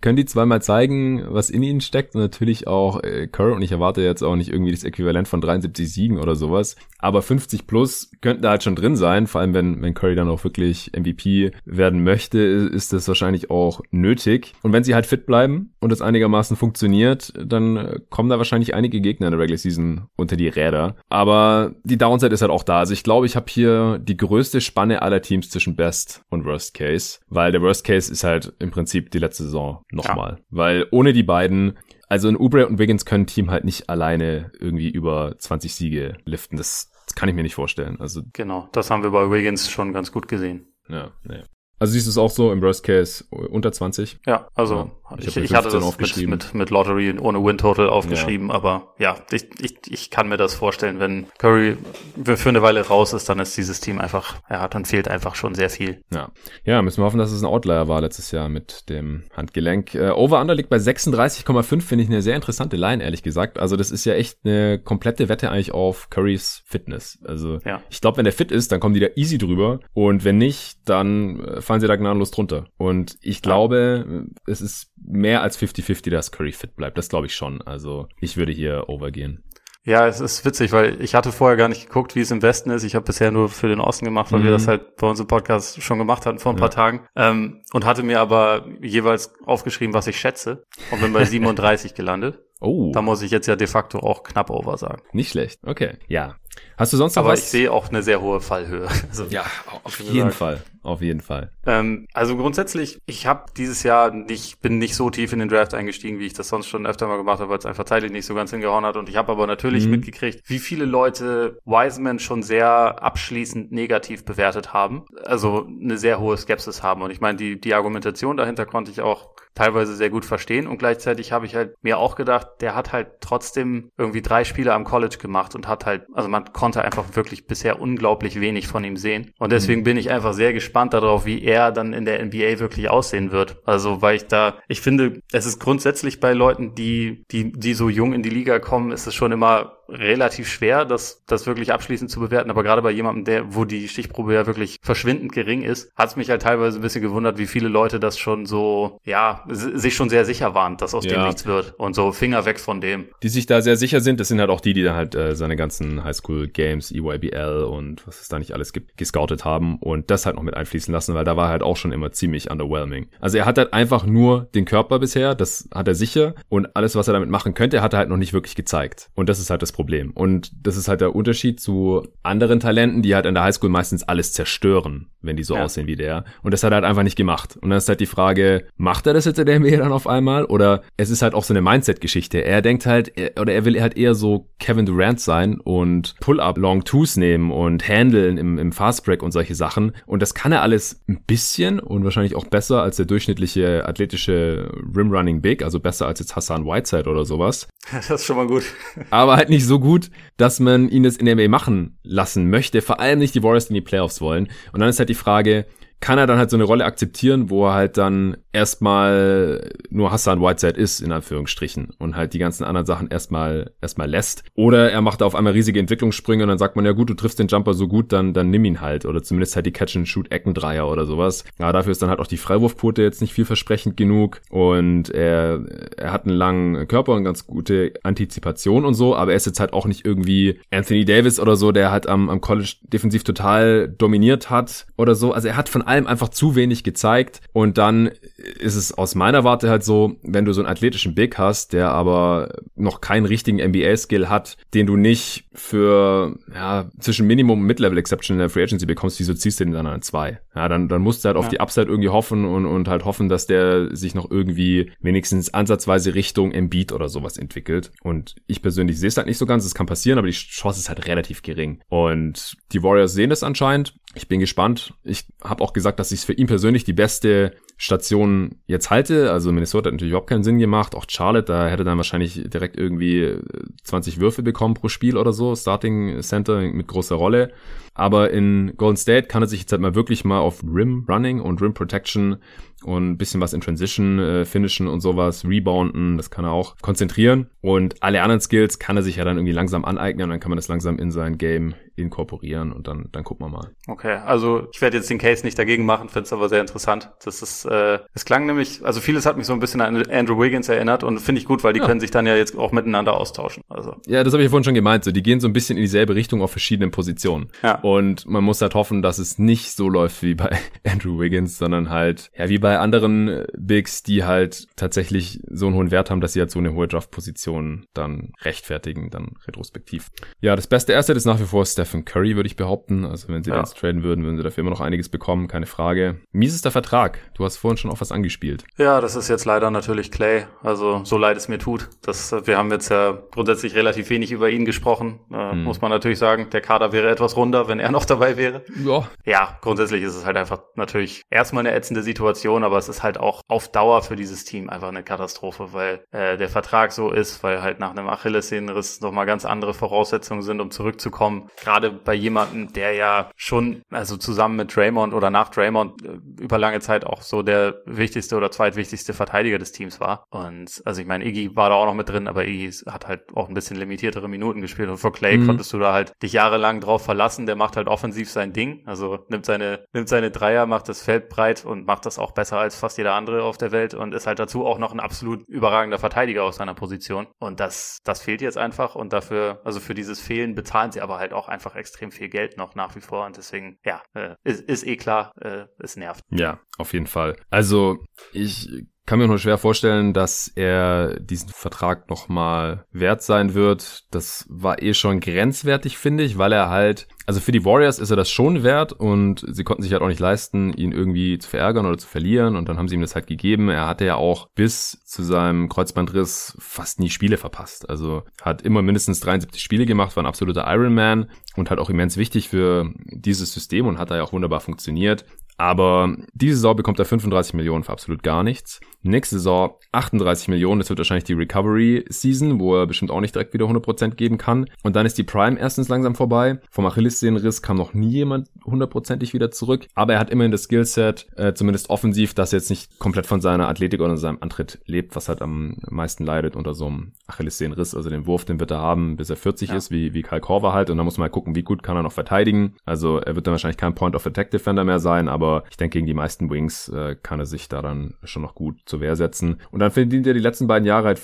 können die zweimal zeigen, was in ihnen steckt? Und natürlich auch äh, Kerr und ich erwarte jetzt auch nicht irgendwie das Äquivalent von 73 Siegen oder sowas, aber 50 plus könnten da halt schon drin sein, vor allem wenn, wenn Curry dann auch wirklich MVP werden möchte, ist das wahrscheinlich auch nötig. Und wenn sie halt fit bleiben und es einigermaßen funktioniert, dann kommen da wahrscheinlich einige Gegner in der Regular Season unter die Räder, aber die Downside ist halt auch da, also ich glaube, ich habe hier die größte Spanne aller Teams zwischen Best und Worst Case weil der Worst Case ist halt im Prinzip die letzte Saison nochmal. Ja. Weil ohne die beiden, also in Ubre und Wiggins können Team halt nicht alleine irgendwie über 20 Siege liften. Das, das kann ich mir nicht vorstellen. Also genau, das haben wir bei Wiggins schon ganz gut gesehen. Ja, nee. Also siehst du es auch so im Worst Case unter 20? Ja, also ja, ich, ich, ich hatte das mit, mit, mit Lottery ohne Win Total aufgeschrieben, ja. aber ja, ich, ich, ich kann mir das vorstellen, wenn Curry für eine Weile raus ist, dann ist dieses Team einfach, ja, dann fehlt einfach schon sehr viel. Ja, ja müssen wir hoffen, dass es ein Outlier war letztes Jahr mit dem Handgelenk. Äh, Over-Under liegt bei 36,5, finde ich eine sehr interessante Line, ehrlich gesagt. Also das ist ja echt eine komplette Wette eigentlich auf Currys Fitness. Also ja. ich glaube, wenn der fit ist, dann kommen die da easy drüber und wenn nicht, dann äh, fallen sie da gnadenlos drunter. Und ich glaube, es ist mehr als 50-50, dass Curry fit bleibt. Das glaube ich schon. Also ich würde hier overgehen. Ja, es ist witzig, weil ich hatte vorher gar nicht geguckt, wie es im Westen ist. Ich habe bisher nur für den Osten gemacht, weil mhm. wir das halt bei uns im Podcast schon gemacht hatten vor ein paar ja. Tagen. Ähm, und hatte mir aber jeweils aufgeschrieben, was ich schätze. Und bin bei <laughs> 37 gelandet. Oh. Da muss ich jetzt ja de facto auch knapp over sagen. Nicht schlecht. Okay. Ja. Hast du sonst noch Aber was? ich sehe auch eine sehr hohe Fallhöhe. <laughs> Also, ja, auf jeden Fall. Auf jeden Fall. Ähm, also grundsätzlich, ich habe dieses Jahr nicht, bin nicht so tief in den Draft eingestiegen, wie ich das sonst schon öfter mal gemacht habe, weil es einfach zeitlich nicht so ganz hingehauen hat. Und ich habe aber natürlich mhm. mitgekriegt, wie viele Leute Wiseman schon sehr abschließend negativ bewertet haben. Also eine sehr hohe Skepsis haben. Und ich meine, die, die Argumentation dahinter konnte ich auch teilweise sehr gut verstehen. Und gleichzeitig habe ich halt mir auch gedacht, der hat halt trotzdem irgendwie drei Spiele am College gemacht und hat halt, also man konnte einfach wirklich bisher unglaublich wenig von ihm sehen. Und deswegen mhm. bin ich einfach sehr gespannt darauf, wie er dann in der NBA wirklich aussehen wird. Also, weil ich da, ich finde, es ist grundsätzlich bei Leuten, die, die, die so jung in die Liga kommen, ist es schon immer relativ schwer, das, das wirklich abschließend zu bewerten. Aber gerade bei jemandem, der, wo die Stichprobe ja wirklich verschwindend gering ist, hat es mich halt teilweise ein bisschen gewundert, wie viele Leute das schon so, ja, sich schon sehr sicher waren, dass aus ja. dem nichts wird. Und so Finger weg von dem. Die sich da sehr sicher sind, das sind halt auch die, die dann halt äh, seine ganzen Highschool-Games, EYBL und was es da nicht alles gibt, gescoutet haben und das halt noch mit einfließen lassen, weil da war halt auch schon immer ziemlich underwhelming. Also er hat halt einfach nur den Körper bisher, das hat er sicher und alles, was er damit machen könnte, hat er halt noch nicht wirklich gezeigt. Und das ist halt das Problem. Und das ist halt der Unterschied zu anderen Talenten, die halt in der Highschool meistens alles zerstören, wenn die so ja. aussehen wie der. Und das hat er halt einfach nicht gemacht. Und dann ist halt die Frage, macht er das jetzt in der NBA dann auf einmal? Oder es ist halt auch so eine Mindset-Geschichte. Er denkt halt, oder er will halt eher so Kevin Durant sein und Pull-up Long Twos nehmen und handeln im, im Fast Break und solche Sachen. Und das kann er alles ein bisschen und wahrscheinlich auch besser als der durchschnittliche athletische Rim Running Big, also besser als jetzt Hassan Whiteside oder sowas. <laughs> Das ist schon mal gut. Aber halt nicht so gut, dass man ihn das in der NBA machen lassen möchte. Vor allem nicht die Warriors in die Playoffs wollen. Und dann ist halt die Frage, kann er dann halt so eine Rolle akzeptieren, wo er halt dann erstmal nur Hassan Whiteside ist, in Anführungsstrichen, und halt die ganzen anderen Sachen erstmal, erstmal lässt. Oder er macht auf einmal riesige Entwicklungssprünge und dann sagt man, ja gut, du triffst den Jumper so gut, dann, dann nimm ihn halt. Oder zumindest halt die Catch-and-Shoot-Eckendreier oder sowas. Ja, dafür ist dann halt auch die Freiwurfquote jetzt nicht vielversprechend genug und er, er hat einen langen Körper und ganz gute Antizipation und so, aber er ist jetzt halt auch nicht irgendwie Anthony Davis oder so, der halt am, am College defensiv total dominiert hat oder so. Also er hat von allem einfach zu wenig gezeigt. Und dann ist es aus meiner Warte halt so, wenn du so einen athletischen Big hast, der aber noch keinen richtigen NBA-Skill hat, den du nicht für ja, zwischen Minimum und Mid-Level Exception in der Free Agency bekommst, wieso ziehst du den dann an zwei? Ja, dann, dann musst du halt auf ja. die Upside irgendwie hoffen und, und halt hoffen, dass der sich noch irgendwie wenigstens ansatzweise Richtung Embiid oder sowas entwickelt. Und ich persönlich sehe es halt nicht so ganz, es kann passieren, aber die Chance ist halt relativ gering. Und die Warriors sehen es anscheinend. Ich bin gespannt. Ich habe auch gesagt, dass ich es für ihn persönlich die beste Station jetzt halte. Also Minnesota hat natürlich überhaupt keinen Sinn gemacht. Auch Charlotte, da hätte dann wahrscheinlich direkt irgendwie 20 Würfe bekommen pro Spiel oder so. Starting Center mit großer Rolle. Aber in Golden State kann er sich jetzt halt mal wirklich mal auf Rim Running und Rim Protection und ein bisschen was in Transition äh, finishen und sowas, rebounden, das kann er auch konzentrieren. Und alle anderen Skills kann er sich ja dann irgendwie langsam aneignen und dann kann man das langsam in sein Game inkorporieren und dann, dann gucken wir mal. Okay, also ich werde jetzt den Case nicht dagegen machen, finde es aber sehr interessant. Das äh, es klang nämlich, also vieles hat mich so ein bisschen an Andrew Wiggins erinnert und finde ich gut, weil die ja. können sich dann ja jetzt auch miteinander austauschen. Also. Ja, das habe ich ja vorhin schon gemeint, so die gehen so ein bisschen in dieselbe Richtung auf verschiedenen Positionen. Ja. Und man muss halt hoffen, dass es nicht so läuft wie bei <laughs> Andrew Wiggins, sondern halt, ja, wie bei anderen Bigs, die halt tatsächlich so einen hohen Wert haben, dass sie halt so eine hohe Draft-Position dann rechtfertigen, dann retrospektiv. Ja, das beste Asset ist nach wie vor Stephen Curry, würde ich behaupten. Also wenn sie ja. das traden würden, würden sie dafür immer noch einiges bekommen, keine Frage. Mies ist der Vertrag. Du hast vorhin schon auf was angespielt. Ja, das ist jetzt leider natürlich Clay. Also so leid es mir tut. Das, wir haben jetzt ja grundsätzlich relativ wenig über ihn gesprochen. Äh, hm. Muss man natürlich sagen, der Kader wäre etwas runder, wenn er <laughs> noch dabei wäre. Ja. Ja, grundsätzlich ist es halt einfach natürlich erstmal eine ätzende Situation, aber es ist halt auch auf Dauer für dieses Team einfach eine Katastrophe, weil äh, der Vertrag so ist, weil halt nach einem Achillessehnenriss nochmal ganz andere Voraussetzungen sind, um zurückzukommen. Gerade bei jemandem, der ja schon, also zusammen mit Draymond oder nach Draymond äh, über lange Zeit auch so der wichtigste oder zweitwichtigste Verteidiger des Teams war. Und also ich meine, Iggy war da auch noch mit drin, aber Iggy hat halt auch ein bisschen limitiertere Minuten gespielt und für Clay mhm. konntest du da halt dich jahrelang drauf verlassen. Der macht halt offensiv sein Ding. Also nimmt seine, nimmt seine Dreier, macht das Feld breit und macht das auch besser als fast jeder andere auf der Welt und ist halt dazu auch noch ein absolut überragender Verteidiger aus seiner Position. Und das, das fehlt jetzt einfach und dafür, also für dieses Fehlen bezahlen sie aber halt auch einfach extrem viel Geld noch nach wie vor und deswegen, ja, äh, ist, ist eh klar, äh, es nervt. Ja, auf jeden Fall. Also ich kann mir nur schwer vorstellen, dass er diesen Vertrag nochmal wert sein wird. Das war eh schon grenzwertig, finde ich, weil er halt, also für die Warriors ist er das schon wert und sie konnten sich halt auch nicht leisten, ihn irgendwie zu verärgern oder zu verlieren und dann haben sie ihm das halt gegeben. Er hatte ja auch bis zu seinem Kreuzbandriss fast nie Spiele verpasst. Also hat immer mindestens 73 Spiele gemacht, war ein absoluter Ironman und halt auch immens wichtig für dieses System und hat da ja auch wunderbar funktioniert. Aber diese Saison bekommt er 35 Millionen für absolut gar nichts. Nächste Saison 38 Millionen, das wird wahrscheinlich die Recovery-Season, wo er bestimmt auch nicht direkt wieder 100% geben kann. Und dann ist die Prime erstens langsam vorbei. Vom Achillessehnenriss kam noch nie jemand hundertprozentig wieder zurück. Aber er hat immerhin das Skillset, äh, zumindest offensiv, dass er jetzt nicht komplett von seiner Athletik oder seinem Antritt lebt, was halt am meisten leidet unter so einem Achillessehnenriss. Also den Wurf, den wird er haben, bis er 40 ja. ist, wie, wie Kyle Korver halt. Und dann muss man halt gucken, wie gut kann er noch verteidigen. Also er wird dann wahrscheinlich kein Point-of-Attack-Defender mehr sein, aber ich denke, gegen die meisten Wings äh, kann er sich da dann schon noch gut zur Wehr setzen. Und dann verdient er die letzten beiden Jahre halt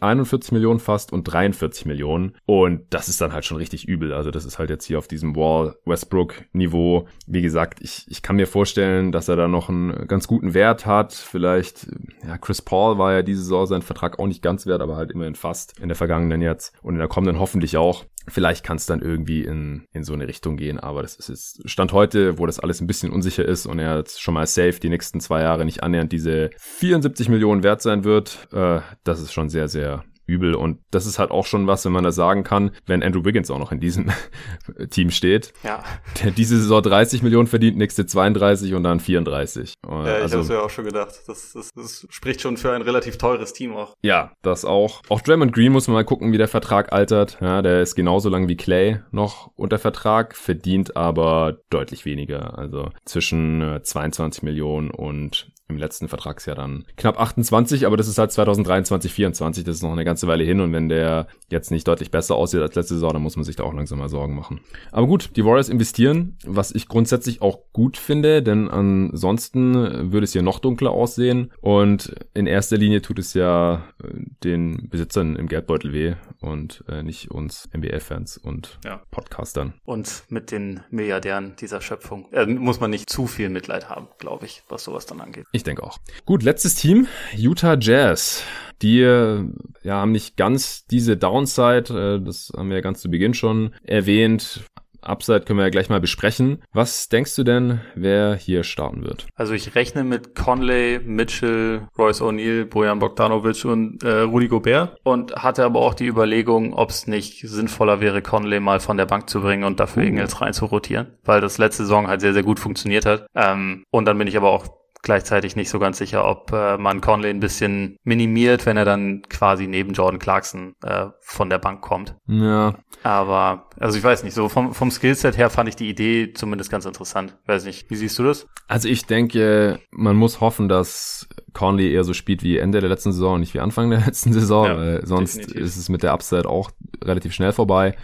41 Millionen fast und 43 Millionen. Und das ist dann halt schon richtig übel. Also das ist halt jetzt hier auf diesem Wall Westbrook Niveau. Wie gesagt, ich, ich kann mir vorstellen, dass er da noch einen ganz guten Wert hat. Vielleicht, ja, Chris Paul war ja diese Saison sein Vertrag auch nicht ganz wert, aber halt immerhin fast in der vergangenen jetzt und in der kommenden hoffentlich auch. Vielleicht kann es dann irgendwie in, in so eine Richtung gehen, aber das ist jetzt Stand heute, wo das alles ein bisschen unsicher ist und er jetzt schon mal safe die nächsten zwei Jahre nicht annähernd diese 74 Millionen wert sein wird. Äh, das ist schon sehr, sehr übel. Und das ist halt auch schon was, wenn man das sagen kann, wenn Andrew Wiggins auch noch in diesem <laughs> Team steht. Ja. Der diese Saison 30 Millionen verdient, nächste 32 und dann 34. Ja, ich also, habe ja auch schon gedacht. Das, das, das spricht schon für ein relativ teures Team auch. Ja, das auch. Auch Draymond Green muss man mal gucken, wie der Vertrag altert. Ja, der ist genauso lang wie Clay noch unter Vertrag, verdient aber deutlich weniger. Also zwischen 22 äh, Millionen und im letzten Vertragsjahr dann knapp 28, aber das ist halt 2023, 24, das ist noch eine ganze Weile hin und wenn der jetzt nicht deutlich besser aussieht als letzte Saison, dann muss man sich da auch langsam mal Sorgen machen. Aber gut, die Warriors investieren, was ich grundsätzlich auch gut finde, denn ansonsten würde es hier noch dunkler aussehen und in erster Linie tut es ja äh, den Besitzern im Geldbeutel weh und äh, nicht uns NBA-Fans und ja. Podcastern. Und mit den Milliardären dieser Schöpfung äh, muss man nicht zu viel Mitleid haben, glaube ich, was sowas dann angeht. Ich denke auch. Gut, letztes Team, Utah Jazz. Die ja, haben nicht ganz diese Downside, äh, das haben wir ja ganz zu Beginn schon erwähnt, Upside können wir ja gleich mal besprechen. Was denkst du denn, wer hier starten wird? Also ich rechne mit Conley, Mitchell, Royce O'Neill, Bojan Bogdanovic und äh, Rudy Gobert und hatte aber auch die Überlegung, ob es nicht sinnvoller wäre, Conley mal von der Bank zu bringen und dafür uh. Ingels rein zu rotieren, weil das letzte Saison halt sehr, sehr gut funktioniert hat. Ähm, und dann bin ich aber auch gleichzeitig nicht so ganz sicher, ob äh, man Conley ein bisschen minimiert, wenn er dann quasi neben Jordan Clarkson äh, von der Bank kommt. Ja. Aber, also ich weiß nicht, so vom, vom Skillset her fand ich die Idee zumindest ganz interessant. Weiß nicht, wie siehst du das? Also ich denke, man muss hoffen, dass Conley eher so spielt wie Ende der letzten Saison und nicht wie Anfang der letzten Saison, ja, weil sonst definitiv. ist es mit der Upside auch relativ schnell vorbei.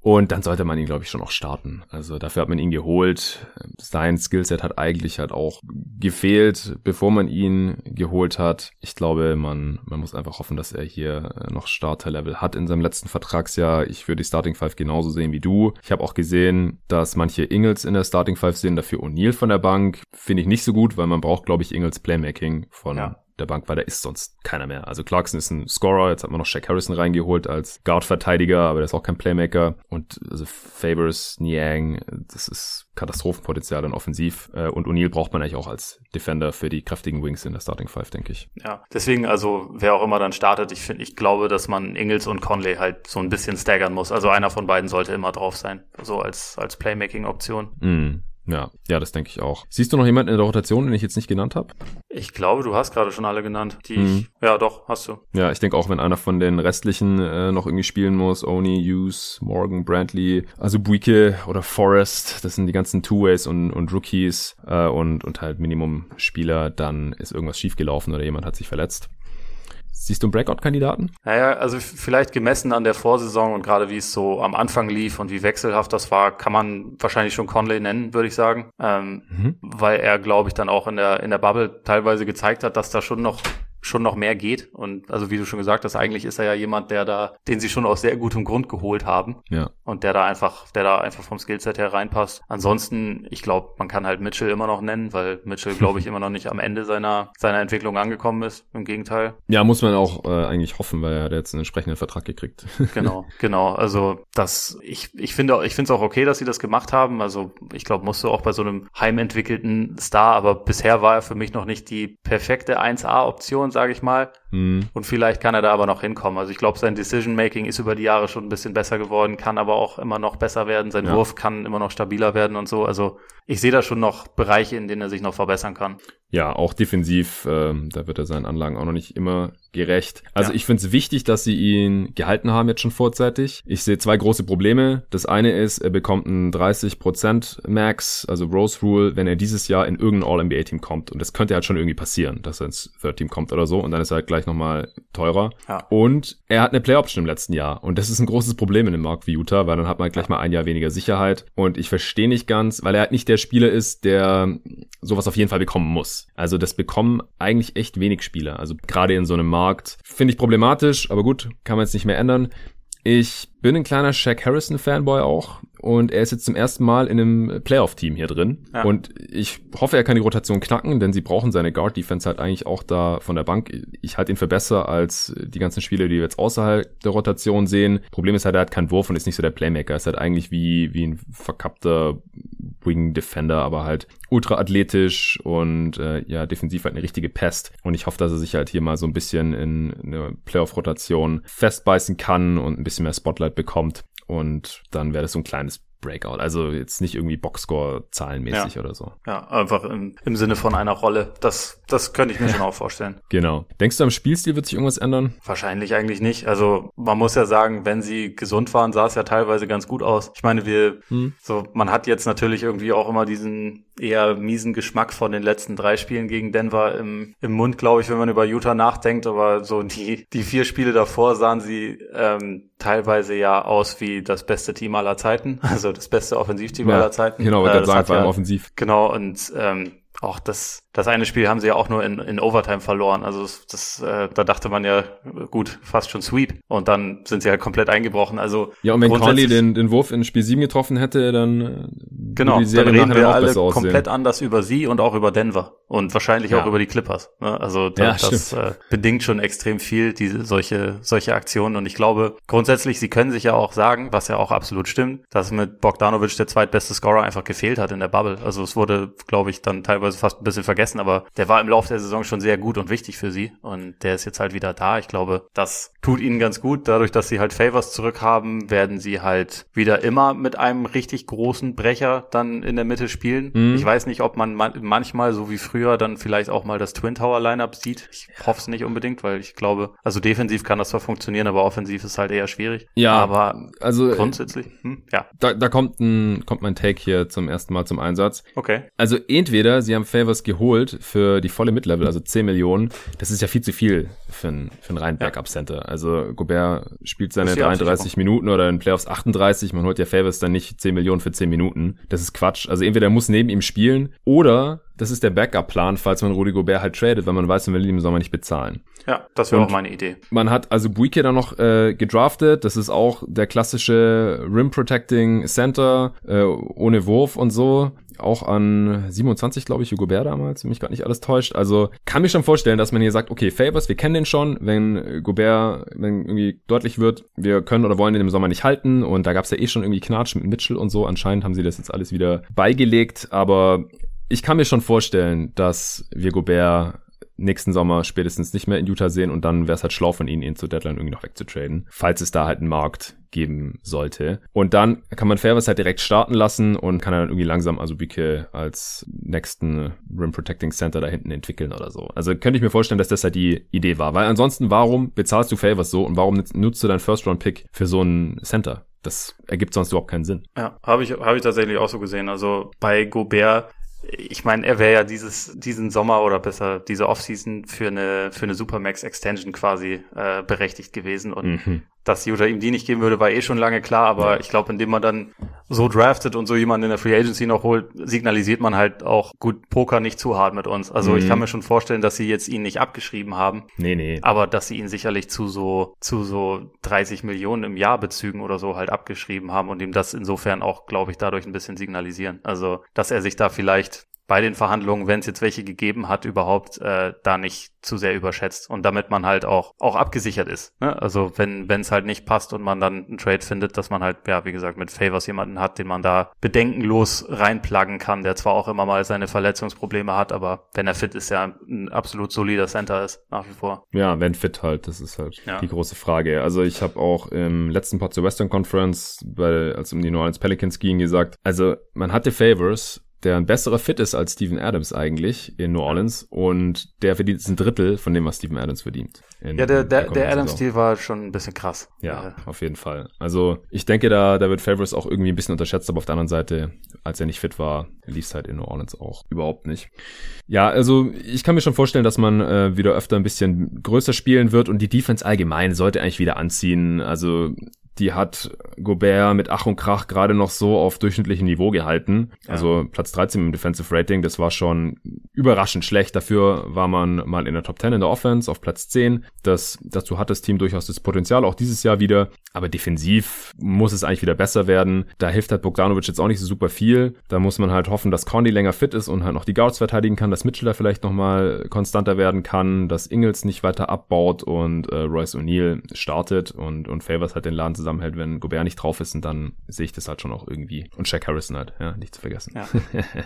Und dann sollte man ihn, glaube ich, schon noch starten. Also dafür hat man ihn geholt. Sein Skillset hat eigentlich halt auch gefehlt, bevor man ihn geholt hat. Ich glaube, man, man muss einfach hoffen, dass er hier noch Starterlevel hat in seinem letzten Vertragsjahr. Ich würde die Starting Five genauso sehen wie du. Ich habe auch gesehen, dass manche Ingles in der Starting Five sehen, dafür O'Neill von der Bank. Finde ich nicht so gut, weil man braucht, glaube ich, Ingles Playmaking von ja der Bank, weil da ist sonst keiner mehr. Also Clarkson ist ein Scorer, jetzt hat man noch Shaq Harrison reingeholt als Guard-Verteidiger, aber der ist auch kein Playmaker. Und also Favors, Niang, das ist Katastrophenpotenzial dann offensiv. Äh, und O'Neill braucht man eigentlich auch als Defender für die kräftigen Wings in der Starting Five, denke ich. Ja, deswegen, also wer auch immer dann startet, ich finde, ich glaube, dass man Ingles und Conley halt so ein bisschen staggern muss. Also einer von beiden sollte immer drauf sein, so als, als Playmaking-Option. Mm. Ja, ja, das denke ich auch. Siehst du noch jemanden in der Rotation, den ich jetzt nicht genannt habe? Ich glaube, du hast gerade schon alle genannt. Die mhm. ich, ja, doch, hast du. Ja, ich denke auch, wenn einer von den restlichen äh, noch irgendwie spielen muss, Oni, Hughes, Morgan, Brantley, also Buike oder Forrest, das sind die ganzen Two-Ways und, und Rookies äh, und, und halt Minimum-Spieler, dann ist irgendwas schiefgelaufen oder jemand hat sich verletzt. Siehst du einen Breakout-Kandidaten? Naja, also vielleicht gemessen an der Vorsaison und gerade wie es so am Anfang lief und wie wechselhaft das war, kann man wahrscheinlich schon Conley nennen, würde ich sagen. Ähm, mhm. Weil er, glaube ich, dann auch in der, in der Bubble teilweise gezeigt hat, dass da schon noch schon noch mehr geht. Und also wie du schon gesagt hast, eigentlich ist er ja jemand, der da, den sie schon aus sehr gutem Grund geholt haben. Ja. Und der da einfach, der da einfach vom Skillset her reinpasst. Ansonsten, ich glaube, man kann halt Mitchell immer noch nennen, weil Mitchell, glaube ich, <laughs> immer noch nicht am Ende seiner, seiner Entwicklung angekommen ist. Im Gegenteil. Ja, muss man auch äh, eigentlich hoffen, weil er hat jetzt einen entsprechenden Vertrag gekriegt. <laughs> genau, genau. Also das, ich, ich finde, ich finde es auch okay, dass sie das gemacht haben. Also ich glaube, musste auch bei so einem heimentwickelten Star, aber bisher war er für mich noch nicht die perfekte 1A-Option sage ich mal. Mhm. Und vielleicht kann er da aber noch hinkommen. Also ich glaube, sein Decision-Making ist über die Jahre schon ein bisschen besser geworden, kann aber auch immer noch besser werden. Sein ja. Wurf kann immer noch stabiler werden und so. Also ich sehe da schon noch Bereiche, in denen er sich noch verbessern kann. Ja, auch defensiv, äh, da wird er seinen Anlagen auch noch nicht immer gerecht. Also ja. ich finde es wichtig, dass sie ihn gehalten haben jetzt schon vorzeitig. Ich sehe zwei große Probleme. Das eine ist, er bekommt einen 30% Max, also Rose Rule, wenn er dieses Jahr in irgendein All-NBA-Team kommt. Und das könnte halt schon irgendwie passieren, dass er ins Third-Team kommt oder so. Und dann ist er halt gleich nochmal teurer. Ja. Und er hat eine Play-Option im letzten Jahr. Und das ist ein großes Problem in dem Markt wie Utah, weil dann hat man halt gleich mal ein Jahr weniger Sicherheit. Und ich verstehe nicht ganz, weil er halt nicht der Spieler ist, der sowas auf jeden Fall bekommen muss. Also das bekommen eigentlich echt wenig Spieler. Also gerade in so einem Markt finde ich problematisch, aber gut, kann man jetzt nicht mehr ändern. Ich bin ein kleiner Shaq Harrison Fanboy auch und er ist jetzt zum ersten Mal in einem Playoff-Team hier drin. Ja. Und ich hoffe, er kann die Rotation knacken, denn sie brauchen seine Guard-Defense halt eigentlich auch da von der Bank. Ich halte ihn für besser als die ganzen Spiele, die wir jetzt außerhalb der Rotation sehen. Problem ist halt, er hat keinen Wurf und ist nicht so der Playmaker. Er ist halt eigentlich wie, wie ein verkappter Wing-Defender, aber halt ultra athletisch und äh, ja, defensiv halt eine richtige Pest. Und ich hoffe, dass er sich halt hier mal so ein bisschen in eine Playoff-Rotation festbeißen kann und ein bisschen mehr Spotlight bekommt. Und dann wäre das so ein kleines Breakout. Also jetzt nicht irgendwie Boxscore-zahlenmäßig ja. oder so. Ja, einfach im, im Sinne von einer Rolle. Das, das könnte ich mir <laughs> schon auch vorstellen. Genau. Denkst du, am Spielstil wird sich irgendwas ändern? Wahrscheinlich eigentlich nicht. Also man muss ja sagen, wenn sie gesund waren, sah es ja teilweise ganz gut aus. Ich meine, wir, hm. so, man hat jetzt natürlich irgendwie auch immer diesen eher miesen Geschmack von den letzten drei Spielen gegen Denver im, im Mund, glaube ich, wenn man über Utah nachdenkt. Aber so die, die vier Spiele davor sahen sie ähm, teilweise ja aus wie das beste Team aller Zeiten. <laughs> Also das beste Offensivteam ja, aller Zeiten. Genau, äh, das sagen, vor allem ja, offensiv. Genau, und ähm, auch das, das eine Spiel haben sie ja auch nur in, in Overtime verloren. Also das, das äh, da dachte man ja, gut, fast schon Sweep. Und dann sind sie halt komplett eingebrochen. Also ja, und wenn Conley den, den Wurf in Spiel 7 getroffen hätte, dann genau, dann reden wir alle komplett anders über sie und auch über Denver und wahrscheinlich ja. auch über die Clippers. Ne? Also da, ja, das äh, bedingt schon extrem viel diese solche solche Aktionen. Und ich glaube grundsätzlich, sie können sich ja auch sagen, was ja auch absolut stimmt, dass mit Bogdanovic der zweitbeste Scorer einfach gefehlt hat in der Bubble. Also es wurde, glaube ich, dann teilweise fast ein bisschen vergessen, aber der war im Laufe der Saison schon sehr gut und wichtig für sie und der ist jetzt halt wieder da. Ich glaube, das tut ihnen ganz gut. Dadurch, dass sie halt Favors zurückhaben, werden sie halt wieder immer mit einem richtig großen Brecher dann in der Mitte spielen. Mhm. Ich weiß nicht, ob man manchmal, so wie früher, dann vielleicht auch mal das Twin Tower Lineup sieht. Ich hoffe es nicht unbedingt, weil ich glaube, also defensiv kann das zwar funktionieren, aber offensiv ist halt eher schwierig. Ja, aber also grundsätzlich, hm, ja. Da, da kommt ein kommt mein Take hier zum ersten Mal zum Einsatz. Okay. Also entweder sie haben Favors geholt für die volle Mid-Level, also 10 Millionen. Das ist ja viel zu viel für ein, für ein rein Backup-Center. Also Gobert spielt seine 33 Minuten oder in Playoffs 38. Man holt ja Favors dann nicht 10 Millionen für 10 Minuten. Das ist Quatsch. Also entweder muss neben ihm spielen oder das ist der Backup-Plan, falls man Rudy Gobert halt tradet, weil man weiß, man will ihn im Sommer nicht bezahlen. Ja, das wäre auch meine Idee. Man hat also Buike dann noch äh, gedraftet. Das ist auch der klassische Rim-Protecting Center äh, ohne Wurf und so auch an 27, glaube ich, Hugo Bär damals, wenn mich gerade nicht alles täuscht. Also kann mir schon vorstellen, dass man hier sagt, okay, Favors, wir kennen den schon, wenn Gobert, wenn irgendwie deutlich wird, wir können oder wollen den im Sommer nicht halten und da gab es ja eh schon irgendwie Knatsch mit Mitchell und so. Anscheinend haben sie das jetzt alles wieder beigelegt, aber ich kann mir schon vorstellen, dass wir Gobert nächsten Sommer spätestens nicht mehr in Utah sehen und dann wäre es halt schlau von ihnen, ihn zu Deadline irgendwie noch wegzutraden, falls es da halt einen Markt geben sollte. Und dann kann man Fairness halt direkt starten lassen und kann dann irgendwie langsam Asubike als nächsten Rim Protecting Center da hinten entwickeln oder so. Also könnte ich mir vorstellen, dass das halt die Idee war. Weil ansonsten, warum bezahlst du Favors so und warum nutzt du deinen First-Round-Pick für so einen Center? Das ergibt sonst überhaupt keinen Sinn. Ja, habe ich, hab ich tatsächlich auch so gesehen. Also bei Gobert ich meine, er wäre ja dieses, diesen Sommer oder besser diese Offseason für eine, für eine Supermax Extension quasi äh, berechtigt gewesen. Und mhm dass Utah ihm die nicht geben würde, war eh schon lange klar, aber ja. ich glaube, indem man dann so draftet und so jemanden in der Free Agency noch holt, signalisiert man halt auch, gut, Poker nicht zu hart mit uns. Also mhm. ich kann mir schon vorstellen, dass sie jetzt ihn nicht abgeschrieben haben. Nee, nee. Aber dass sie ihn sicherlich zu so, zu so 30 Millionen im Jahr Bezügen oder so halt abgeschrieben haben und ihm das insofern auch, glaube ich, dadurch ein bisschen signalisieren. Also, dass er sich da vielleicht bei den Verhandlungen, wenn es jetzt welche gegeben hat, überhaupt äh, da nicht zu sehr überschätzt und damit man halt auch auch abgesichert ist. Ne? Also wenn wenn es halt nicht passt und man dann einen Trade findet, dass man halt ja wie gesagt mit Favors jemanden hat, den man da bedenkenlos reinpluggen kann, der zwar auch immer mal seine Verletzungsprobleme hat, aber wenn er fit ist, ja ein absolut solider Center ist nach wie vor. Ja, wenn fit halt, das ist halt ja. die große Frage. Also ich habe auch im letzten Pod zur Western Conference, bei, als um die New Orleans Pelicans ging, gesagt, also man hatte Favors der ein besserer Fit ist als Steven Adams eigentlich in New Orleans und der verdient ein Drittel von dem, was Steven Adams verdient. ja, der, der, der Adams-Deal war schon ein bisschen krass. Ja, äh. auf jeden Fall. Also ich denke, da, da wird Favors auch irgendwie ein bisschen unterschätzt, aber auf der anderen Seite, als er nicht fit war, lief es halt in New Orleans auch überhaupt nicht. Ja, also ich kann mir schon vorstellen, dass man äh, wieder öfter ein bisschen größer spielen wird und die Defense allgemein sollte eigentlich wieder anziehen. Also die hat Gobert mit Ach und Krach gerade noch so auf durchschnittlichem Niveau gehalten. Ja. Also Platz 13 im Defensive Rating, das war schon überraschend schlecht. Dafür war man mal in der Top 10 in der Offense auf Platz 10. Das, dazu hat das Team durchaus das Potenzial, auch dieses Jahr wieder. Aber defensiv muss es eigentlich wieder besser werden. Da hilft halt Bogdanovic jetzt auch nicht so super viel. Da muss man halt hoffen, dass Conley länger fit ist und halt noch die Guards verteidigen kann, dass Mitchell da vielleicht nochmal konstanter werden kann, dass Ingles nicht weiter abbaut und äh, Royce O'Neill startet und, und Favors halt den Laden zusammen zusammenhält, wenn Gobert nicht drauf ist und dann sehe ich das halt schon auch irgendwie. Und Shaq Harrison halt, ja, nicht zu vergessen. Ja. <laughs>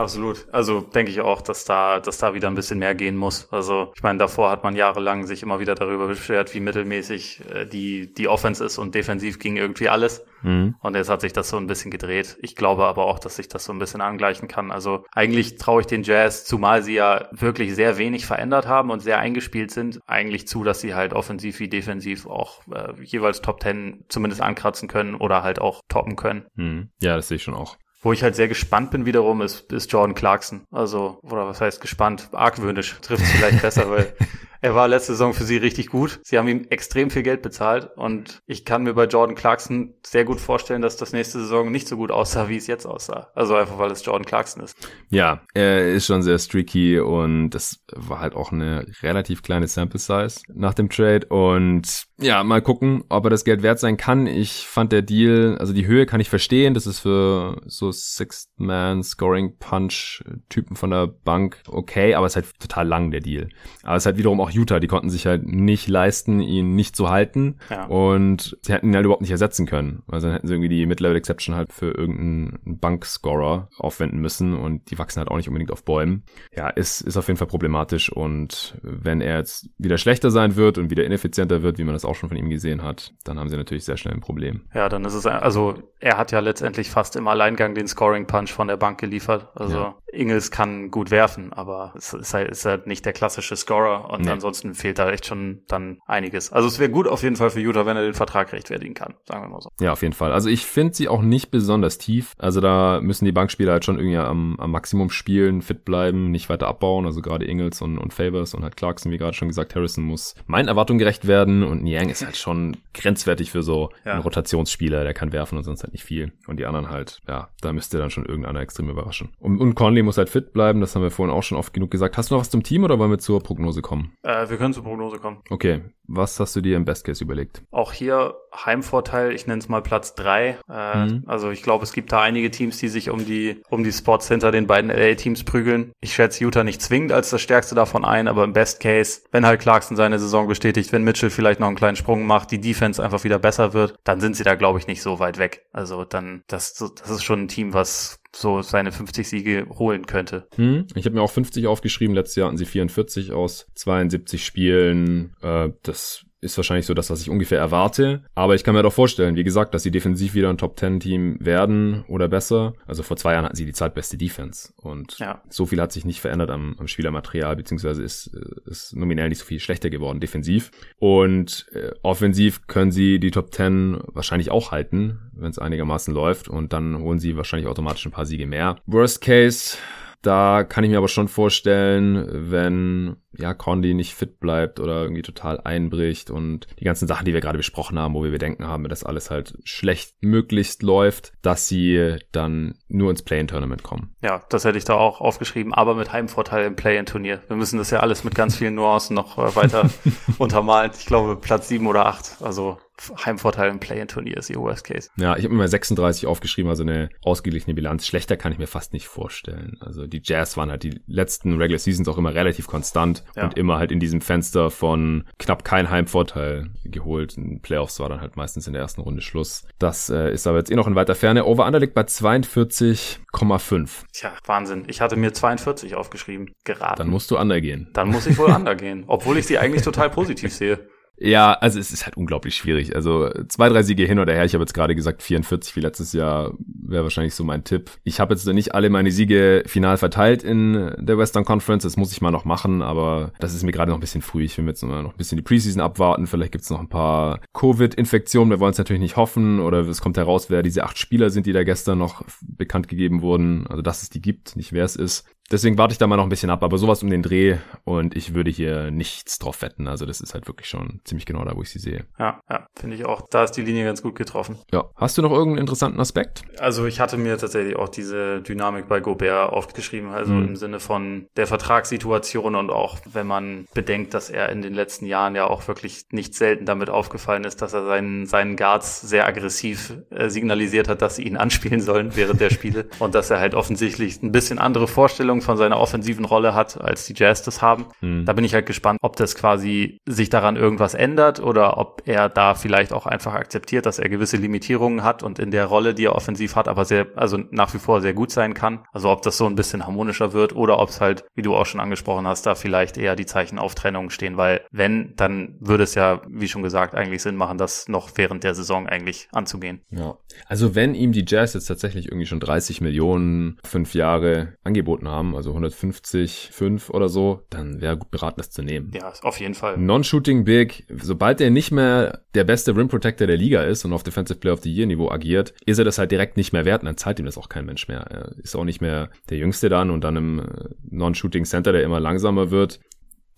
Absolut. Also denke ich auch, dass da, dass da wieder ein bisschen mehr gehen muss. Also ich meine, davor hat man jahrelang sich immer wieder darüber beschwert, wie mittelmäßig äh, die, die Offense ist und defensiv ging irgendwie alles. Mhm. Und jetzt hat sich das so ein bisschen gedreht. Ich glaube aber auch, dass sich das so ein bisschen angleichen kann. Also eigentlich traue ich den Jazz, zumal sie ja wirklich sehr wenig verändert haben und sehr eingespielt sind, eigentlich zu, dass sie halt offensiv wie defensiv auch äh, jeweils Top Ten zumindest ankratzen können oder halt auch toppen können. Mhm. Ja, das sehe ich schon auch. Wo ich halt sehr gespannt bin wiederum, ist, ist Jordan Clarkson. Also, oder was heißt gespannt? Argwöhnisch <laughs> trifft es vielleicht besser, weil er war letzte Saison für sie richtig gut. Sie haben ihm extrem viel Geld bezahlt und ich kann mir bei Jordan Clarkson sehr gut vorstellen, dass das nächste Saison nicht so gut aussah, wie es jetzt aussah. Also einfach, weil es Jordan Clarkson ist. Ja, er ist schon sehr streaky und das war halt auch eine relativ kleine Sample Size nach dem Trade und ja, mal gucken, ob er das Geld wert sein kann. Ich fand der Deal, also die Höhe kann ich verstehen, das ist für so Sixth-Man Scoring Punch Typen von der Bank okay, aber es ist halt total lang der Deal. Aber es ist halt wiederum auch Utah, die konnten sich halt nicht leisten, ihn nicht zu halten. Ja. Und sie hätten ihn halt überhaupt nicht ersetzen können. Also dann hätten sie irgendwie die Mid-Level-Exception halt für irgendeinen Bankscorer aufwenden müssen und die wachsen halt auch nicht unbedingt auf Bäumen. Ja, ist, ist auf jeden Fall problematisch und wenn er jetzt wieder schlechter sein wird und wieder ineffizienter wird, wie man das auch schon von ihm gesehen hat, dann haben sie natürlich sehr schnell ein Problem. Ja, dann ist es, also er hat ja letztendlich fast im Alleingang den Scoring-Punch von der Bank geliefert. Also ja. Ingels kann gut werfen, aber es ist halt, ist halt nicht der klassische Scorer und nee. ansonsten fehlt da echt schon dann einiges. Also es wäre gut auf jeden Fall für Utah, wenn er den Vertrag rechtfertigen kann, sagen wir mal so. Ja, auf jeden Fall. Also ich finde sie auch nicht besonders tief. Also da müssen die Bankspieler halt schon irgendwie am, am Maximum spielen, fit bleiben, nicht weiter abbauen. Also gerade Ingels und, und Favors und halt Clarkson, wie gerade schon gesagt, Harrison muss meinen Erwartungen gerecht werden und Niang ist halt schon grenzwertig für so ja. einen Rotationsspieler, der kann werfen und sonst halt nicht viel. Und die anderen halt, ja, da müsste dann schon irgendeiner extrem überraschen. Und, und Conley muss halt fit bleiben, das haben wir vorhin auch schon oft genug gesagt. Hast du noch was zum Team oder wollen wir zur Prognose kommen? Äh, wir können zur Prognose kommen. Okay, was hast du dir im Best Case überlegt? Auch hier Heimvorteil, ich nenne es mal Platz drei. Äh, mhm. Also ich glaube, es gibt da einige Teams, die sich um die, um die Spots hinter den beiden LA-Teams prügeln. Ich schätze Utah nicht zwingend als das stärkste davon ein, aber im Best Case, wenn halt Clarkson seine Saison bestätigt, wenn Mitchell vielleicht noch einen kleinen Sprung macht, die Defense einfach wieder besser wird, dann sind sie da, glaube ich, nicht so weit weg. Also dann, das, das ist schon ein Team, was so seine 50 Siege holen könnte. Hm, ich habe mir auch 50 aufgeschrieben. Letztes Jahr hatten sie 44 aus 72 Spielen. Äh, das ist wahrscheinlich so das, was ich ungefähr erwarte. Aber ich kann mir doch vorstellen, wie gesagt, dass sie defensiv wieder ein Top-10-Team werden oder besser. Also vor zwei Jahren hatten sie die zweitbeste Defense. Und ja. so viel hat sich nicht verändert am, am Spielermaterial, beziehungsweise ist, ist nominell nicht so viel schlechter geworden defensiv. Und äh, offensiv können sie die Top 10 wahrscheinlich auch halten, wenn es einigermaßen läuft. Und dann holen sie wahrscheinlich automatisch ein paar Siege mehr. Worst Case da kann ich mir aber schon vorstellen, wenn ja Condi nicht fit bleibt oder irgendwie total einbricht und die ganzen Sachen, die wir gerade besprochen haben, wo wir Bedenken haben, dass alles halt schlecht möglichst läuft, dass sie dann nur ins Play-in-Tournament kommen. Ja, das hätte ich da auch aufgeschrieben, aber mit Heimvorteil im Play-in-Turnier. Wir müssen das ja alles mit ganz vielen Nuancen noch äh, weiter <laughs> untermalen. Ich glaube Platz sieben oder acht. Also Heimvorteil im Play-in-Turnier ist ihr Worst Case. Ja, ich habe mir 36 aufgeschrieben, also eine ausgeglichene Bilanz. Schlechter kann ich mir fast nicht vorstellen. Also die Jazz waren halt die letzten Regular Seasons auch immer relativ konstant ja. und immer halt in diesem Fenster von knapp kein Heimvorteil geholt. In Playoffs war dann halt meistens in der ersten Runde Schluss. Das äh, ist aber jetzt eh noch in weiter Ferne. Over-Under liegt bei 42,5. Tja, Wahnsinn. Ich hatte mir 42 aufgeschrieben. Geraten. Dann musst du Under gehen. Dann muss ich wohl <laughs> Under gehen. Obwohl ich sie eigentlich total positiv sehe. Ja, also es ist halt unglaublich schwierig. Also zwei, drei Siege hin oder her. Ich habe jetzt gerade gesagt 44 wie letztes Jahr wäre wahrscheinlich so mein Tipp. Ich habe jetzt nicht alle meine Siege final verteilt in der Western Conference. Das muss ich mal noch machen, aber das ist mir gerade noch ein bisschen früh. Ich will jetzt noch ein bisschen die Preseason abwarten. Vielleicht gibt's noch ein paar Covid-Infektionen. Wir wollen es natürlich nicht hoffen oder es kommt heraus, wer diese acht Spieler sind, die da gestern noch bekannt gegeben wurden. Also dass es die gibt, nicht wer es ist. Deswegen warte ich da mal noch ein bisschen ab, aber sowas um den Dreh und ich würde hier nichts drauf wetten. Also das ist halt wirklich schon ziemlich genau da, wo ich sie sehe. Ja, ja, finde ich auch. Da ist die Linie ganz gut getroffen. Ja. Hast du noch irgendeinen interessanten Aspekt? Also ich hatte mir tatsächlich auch diese Dynamik bei Gobert aufgeschrieben, also mhm. im Sinne von der Vertragssituation und auch wenn man bedenkt, dass er in den letzten Jahren ja auch wirklich nicht selten damit aufgefallen ist, dass er seinen, seinen Guards sehr aggressiv äh, signalisiert hat, dass sie ihn <laughs> anspielen sollen während der Spiele und dass er halt offensichtlich ein bisschen andere Vorstellungen Vorstellung von seiner offensiven Rolle hat, als die Jazz das haben. Mhm. Da bin ich halt gespannt, ob das quasi sich daran irgendwas ändert oder ob er da vielleicht auch einfach akzeptiert, dass er gewisse Limitierungen hat und in der Rolle, die er offensiv hat, aber sehr, also nach wie vor sehr gut sein kann. Also ob das so ein bisschen harmonischer wird oder ob es halt, wie du auch schon angesprochen hast, da vielleicht eher die Zeichen auf Trennung stehen, weil wenn, dann würde es ja, wie schon gesagt, eigentlich Sinn machen, das noch während der Saison eigentlich anzugehen. Ja. Also wenn ihm die Jazz jetzt tatsächlich irgendwie schon 30 Millionen fünf Jahre angeboten haben, also 150, 5 oder so, dann wäre gut beraten, das zu nehmen. Ja, auf jeden Fall. Non-Shooting Big, sobald er nicht mehr der beste Rim Protector der Liga ist und auf Defensive Player of the Year Niveau agiert, ist er das halt direkt nicht mehr wert und dann zahlt ihm das auch kein Mensch mehr. Er ist auch nicht mehr der Jüngste dann und dann im äh, Non-Shooting Center, der immer langsamer wird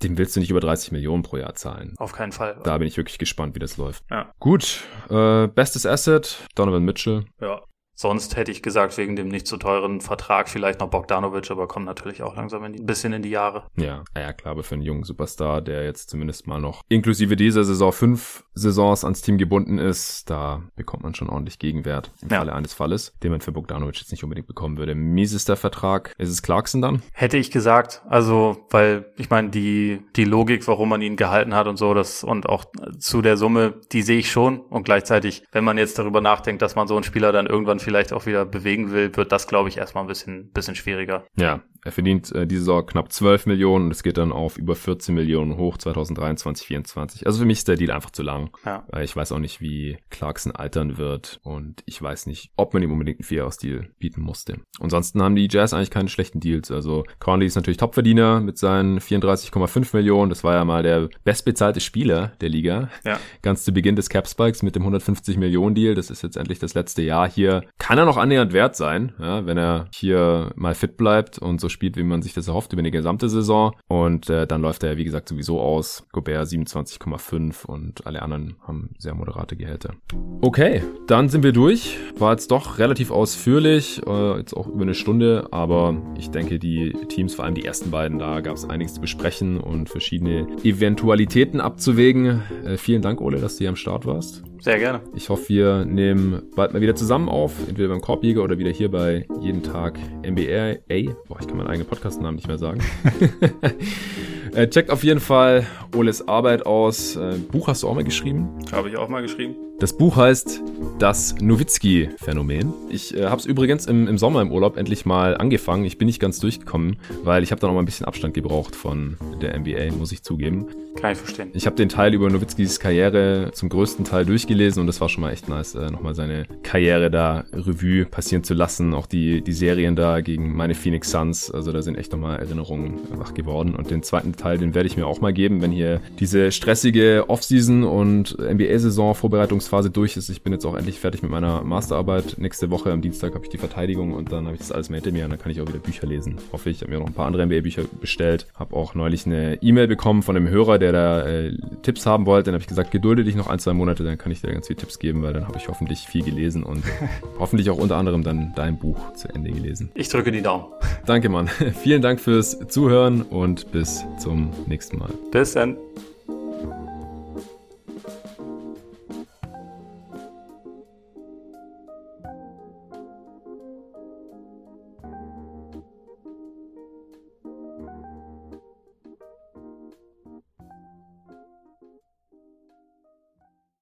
dem willst du nicht über 30 Millionen pro Jahr zahlen. Auf keinen Fall. Da bin ich wirklich gespannt, wie das läuft. Ja. Gut, äh, bestes Asset, Donovan Mitchell. Ja, Sonst hätte ich gesagt, wegen dem nicht so teuren Vertrag vielleicht noch Bogdanovic, aber kommt natürlich auch langsam ein bisschen in die Jahre. Ja, ja klar, aber für einen jungen Superstar, der jetzt zumindest mal noch inklusive dieser Saison fünf Saisons ans Team gebunden ist, da bekommt man schon ordentlich Gegenwert im ja. Falle eines Falles, den man für Bogdanovic jetzt nicht unbedingt bekommen würde. Miesester Vertrag, ist es Clarkson dann? Hätte ich gesagt, also weil ich meine, die, die Logik, warum man ihn gehalten hat und so, das und auch zu der Summe, die sehe ich schon und gleichzeitig, wenn man jetzt darüber nachdenkt, dass man so einen Spieler dann irgendwann vielleicht auch wieder bewegen will, wird das, glaube ich, erstmal ein bisschen, bisschen schwieriger. Ja, er verdient äh, diese Saison knapp 12 Millionen und es geht dann auf über 14 Millionen hoch 2023, 2024. Also für mich ist der Deal einfach zu lang. Ja. Weil ich weiß auch nicht, wie Clarkson altern wird und ich weiß nicht, ob man ihm unbedingt einen Vierjahres-Deal bieten musste. Ansonsten haben die Jazz eigentlich keine schlechten Deals. Also Conley ist natürlich Topverdiener mit seinen 34,5 Millionen. Das war ja mal der bestbezahlte Spieler der Liga. Ja. Ganz zu Beginn des Cap Spikes mit dem 150 Millionen Deal. Das ist jetzt endlich das letzte Jahr hier. Kann er noch annähernd wert sein, ja, wenn er hier mal fit bleibt und so spielt, wie man sich das erhofft über die gesamte Saison. Und äh, dann läuft er, wie gesagt, sowieso aus. Gobert 27,5 und alle anderen haben sehr moderate Gehälter. Okay, dann sind wir durch. War jetzt doch relativ ausführlich, äh, jetzt auch über eine Stunde, aber ich denke, die Teams, vor allem die ersten beiden, da gab es einiges zu besprechen und verschiedene Eventualitäten abzuwägen. Äh, vielen Dank, Ole, dass du hier am Start warst. Sehr gerne. Ich hoffe, wir nehmen bald mal wieder zusammen auf, entweder beim Korbjäger oder wieder hier bei Jeden Tag MBR. Boah, ich kann meinen eigenen Podcastnamen nicht mehr sagen. <laughs> äh, checkt auf jeden Fall Oles Arbeit aus. Äh, Buch hast du auch mal geschrieben? Habe ich auch mal geschrieben. Das Buch heißt Das Nowitzki-Phänomen. Ich äh, habe es übrigens im, im Sommer im Urlaub endlich mal angefangen. Ich bin nicht ganz durchgekommen, weil ich habe da noch mal ein bisschen Abstand gebraucht von der NBA, muss ich zugeben. Kann ich verstehen. Ich habe den Teil über Nowitzkis Karriere zum größten Teil durchgelesen und das war schon mal echt nice, äh, nochmal seine Karriere da Revue passieren zu lassen. Auch die, die Serien da gegen meine Phoenix Suns, also da sind echt nochmal Erinnerungen wach geworden. Und den zweiten Teil, den werde ich mir auch mal geben, wenn hier diese stressige Offseason und NBA-Saison Vorbereitungsphase durch ist. Ich bin jetzt auch endlich fertig mit meiner Masterarbeit. Nächste Woche am Dienstag habe ich die Verteidigung und dann habe ich das alles mehr hinter mir und dann kann ich auch wieder Bücher lesen. Hoffe ich. Ich habe mir noch ein paar andere NBA-Bücher bestellt. Habe auch neulich eine E-Mail bekommen von einem Hörer, der da äh, Tipps haben wollte. Dann habe ich gesagt, gedulde dich noch ein, zwei Monate, dann kann ich dir ganz viele Tipps geben, weil dann habe ich hoffentlich viel gelesen und <laughs> hoffentlich auch unter anderem dann dein Buch zu Ende gelesen. Ich drücke die Daumen. Danke, Mann. <laughs> Vielen Dank fürs Zuhören und bis zum nächsten Mal. Bis dann.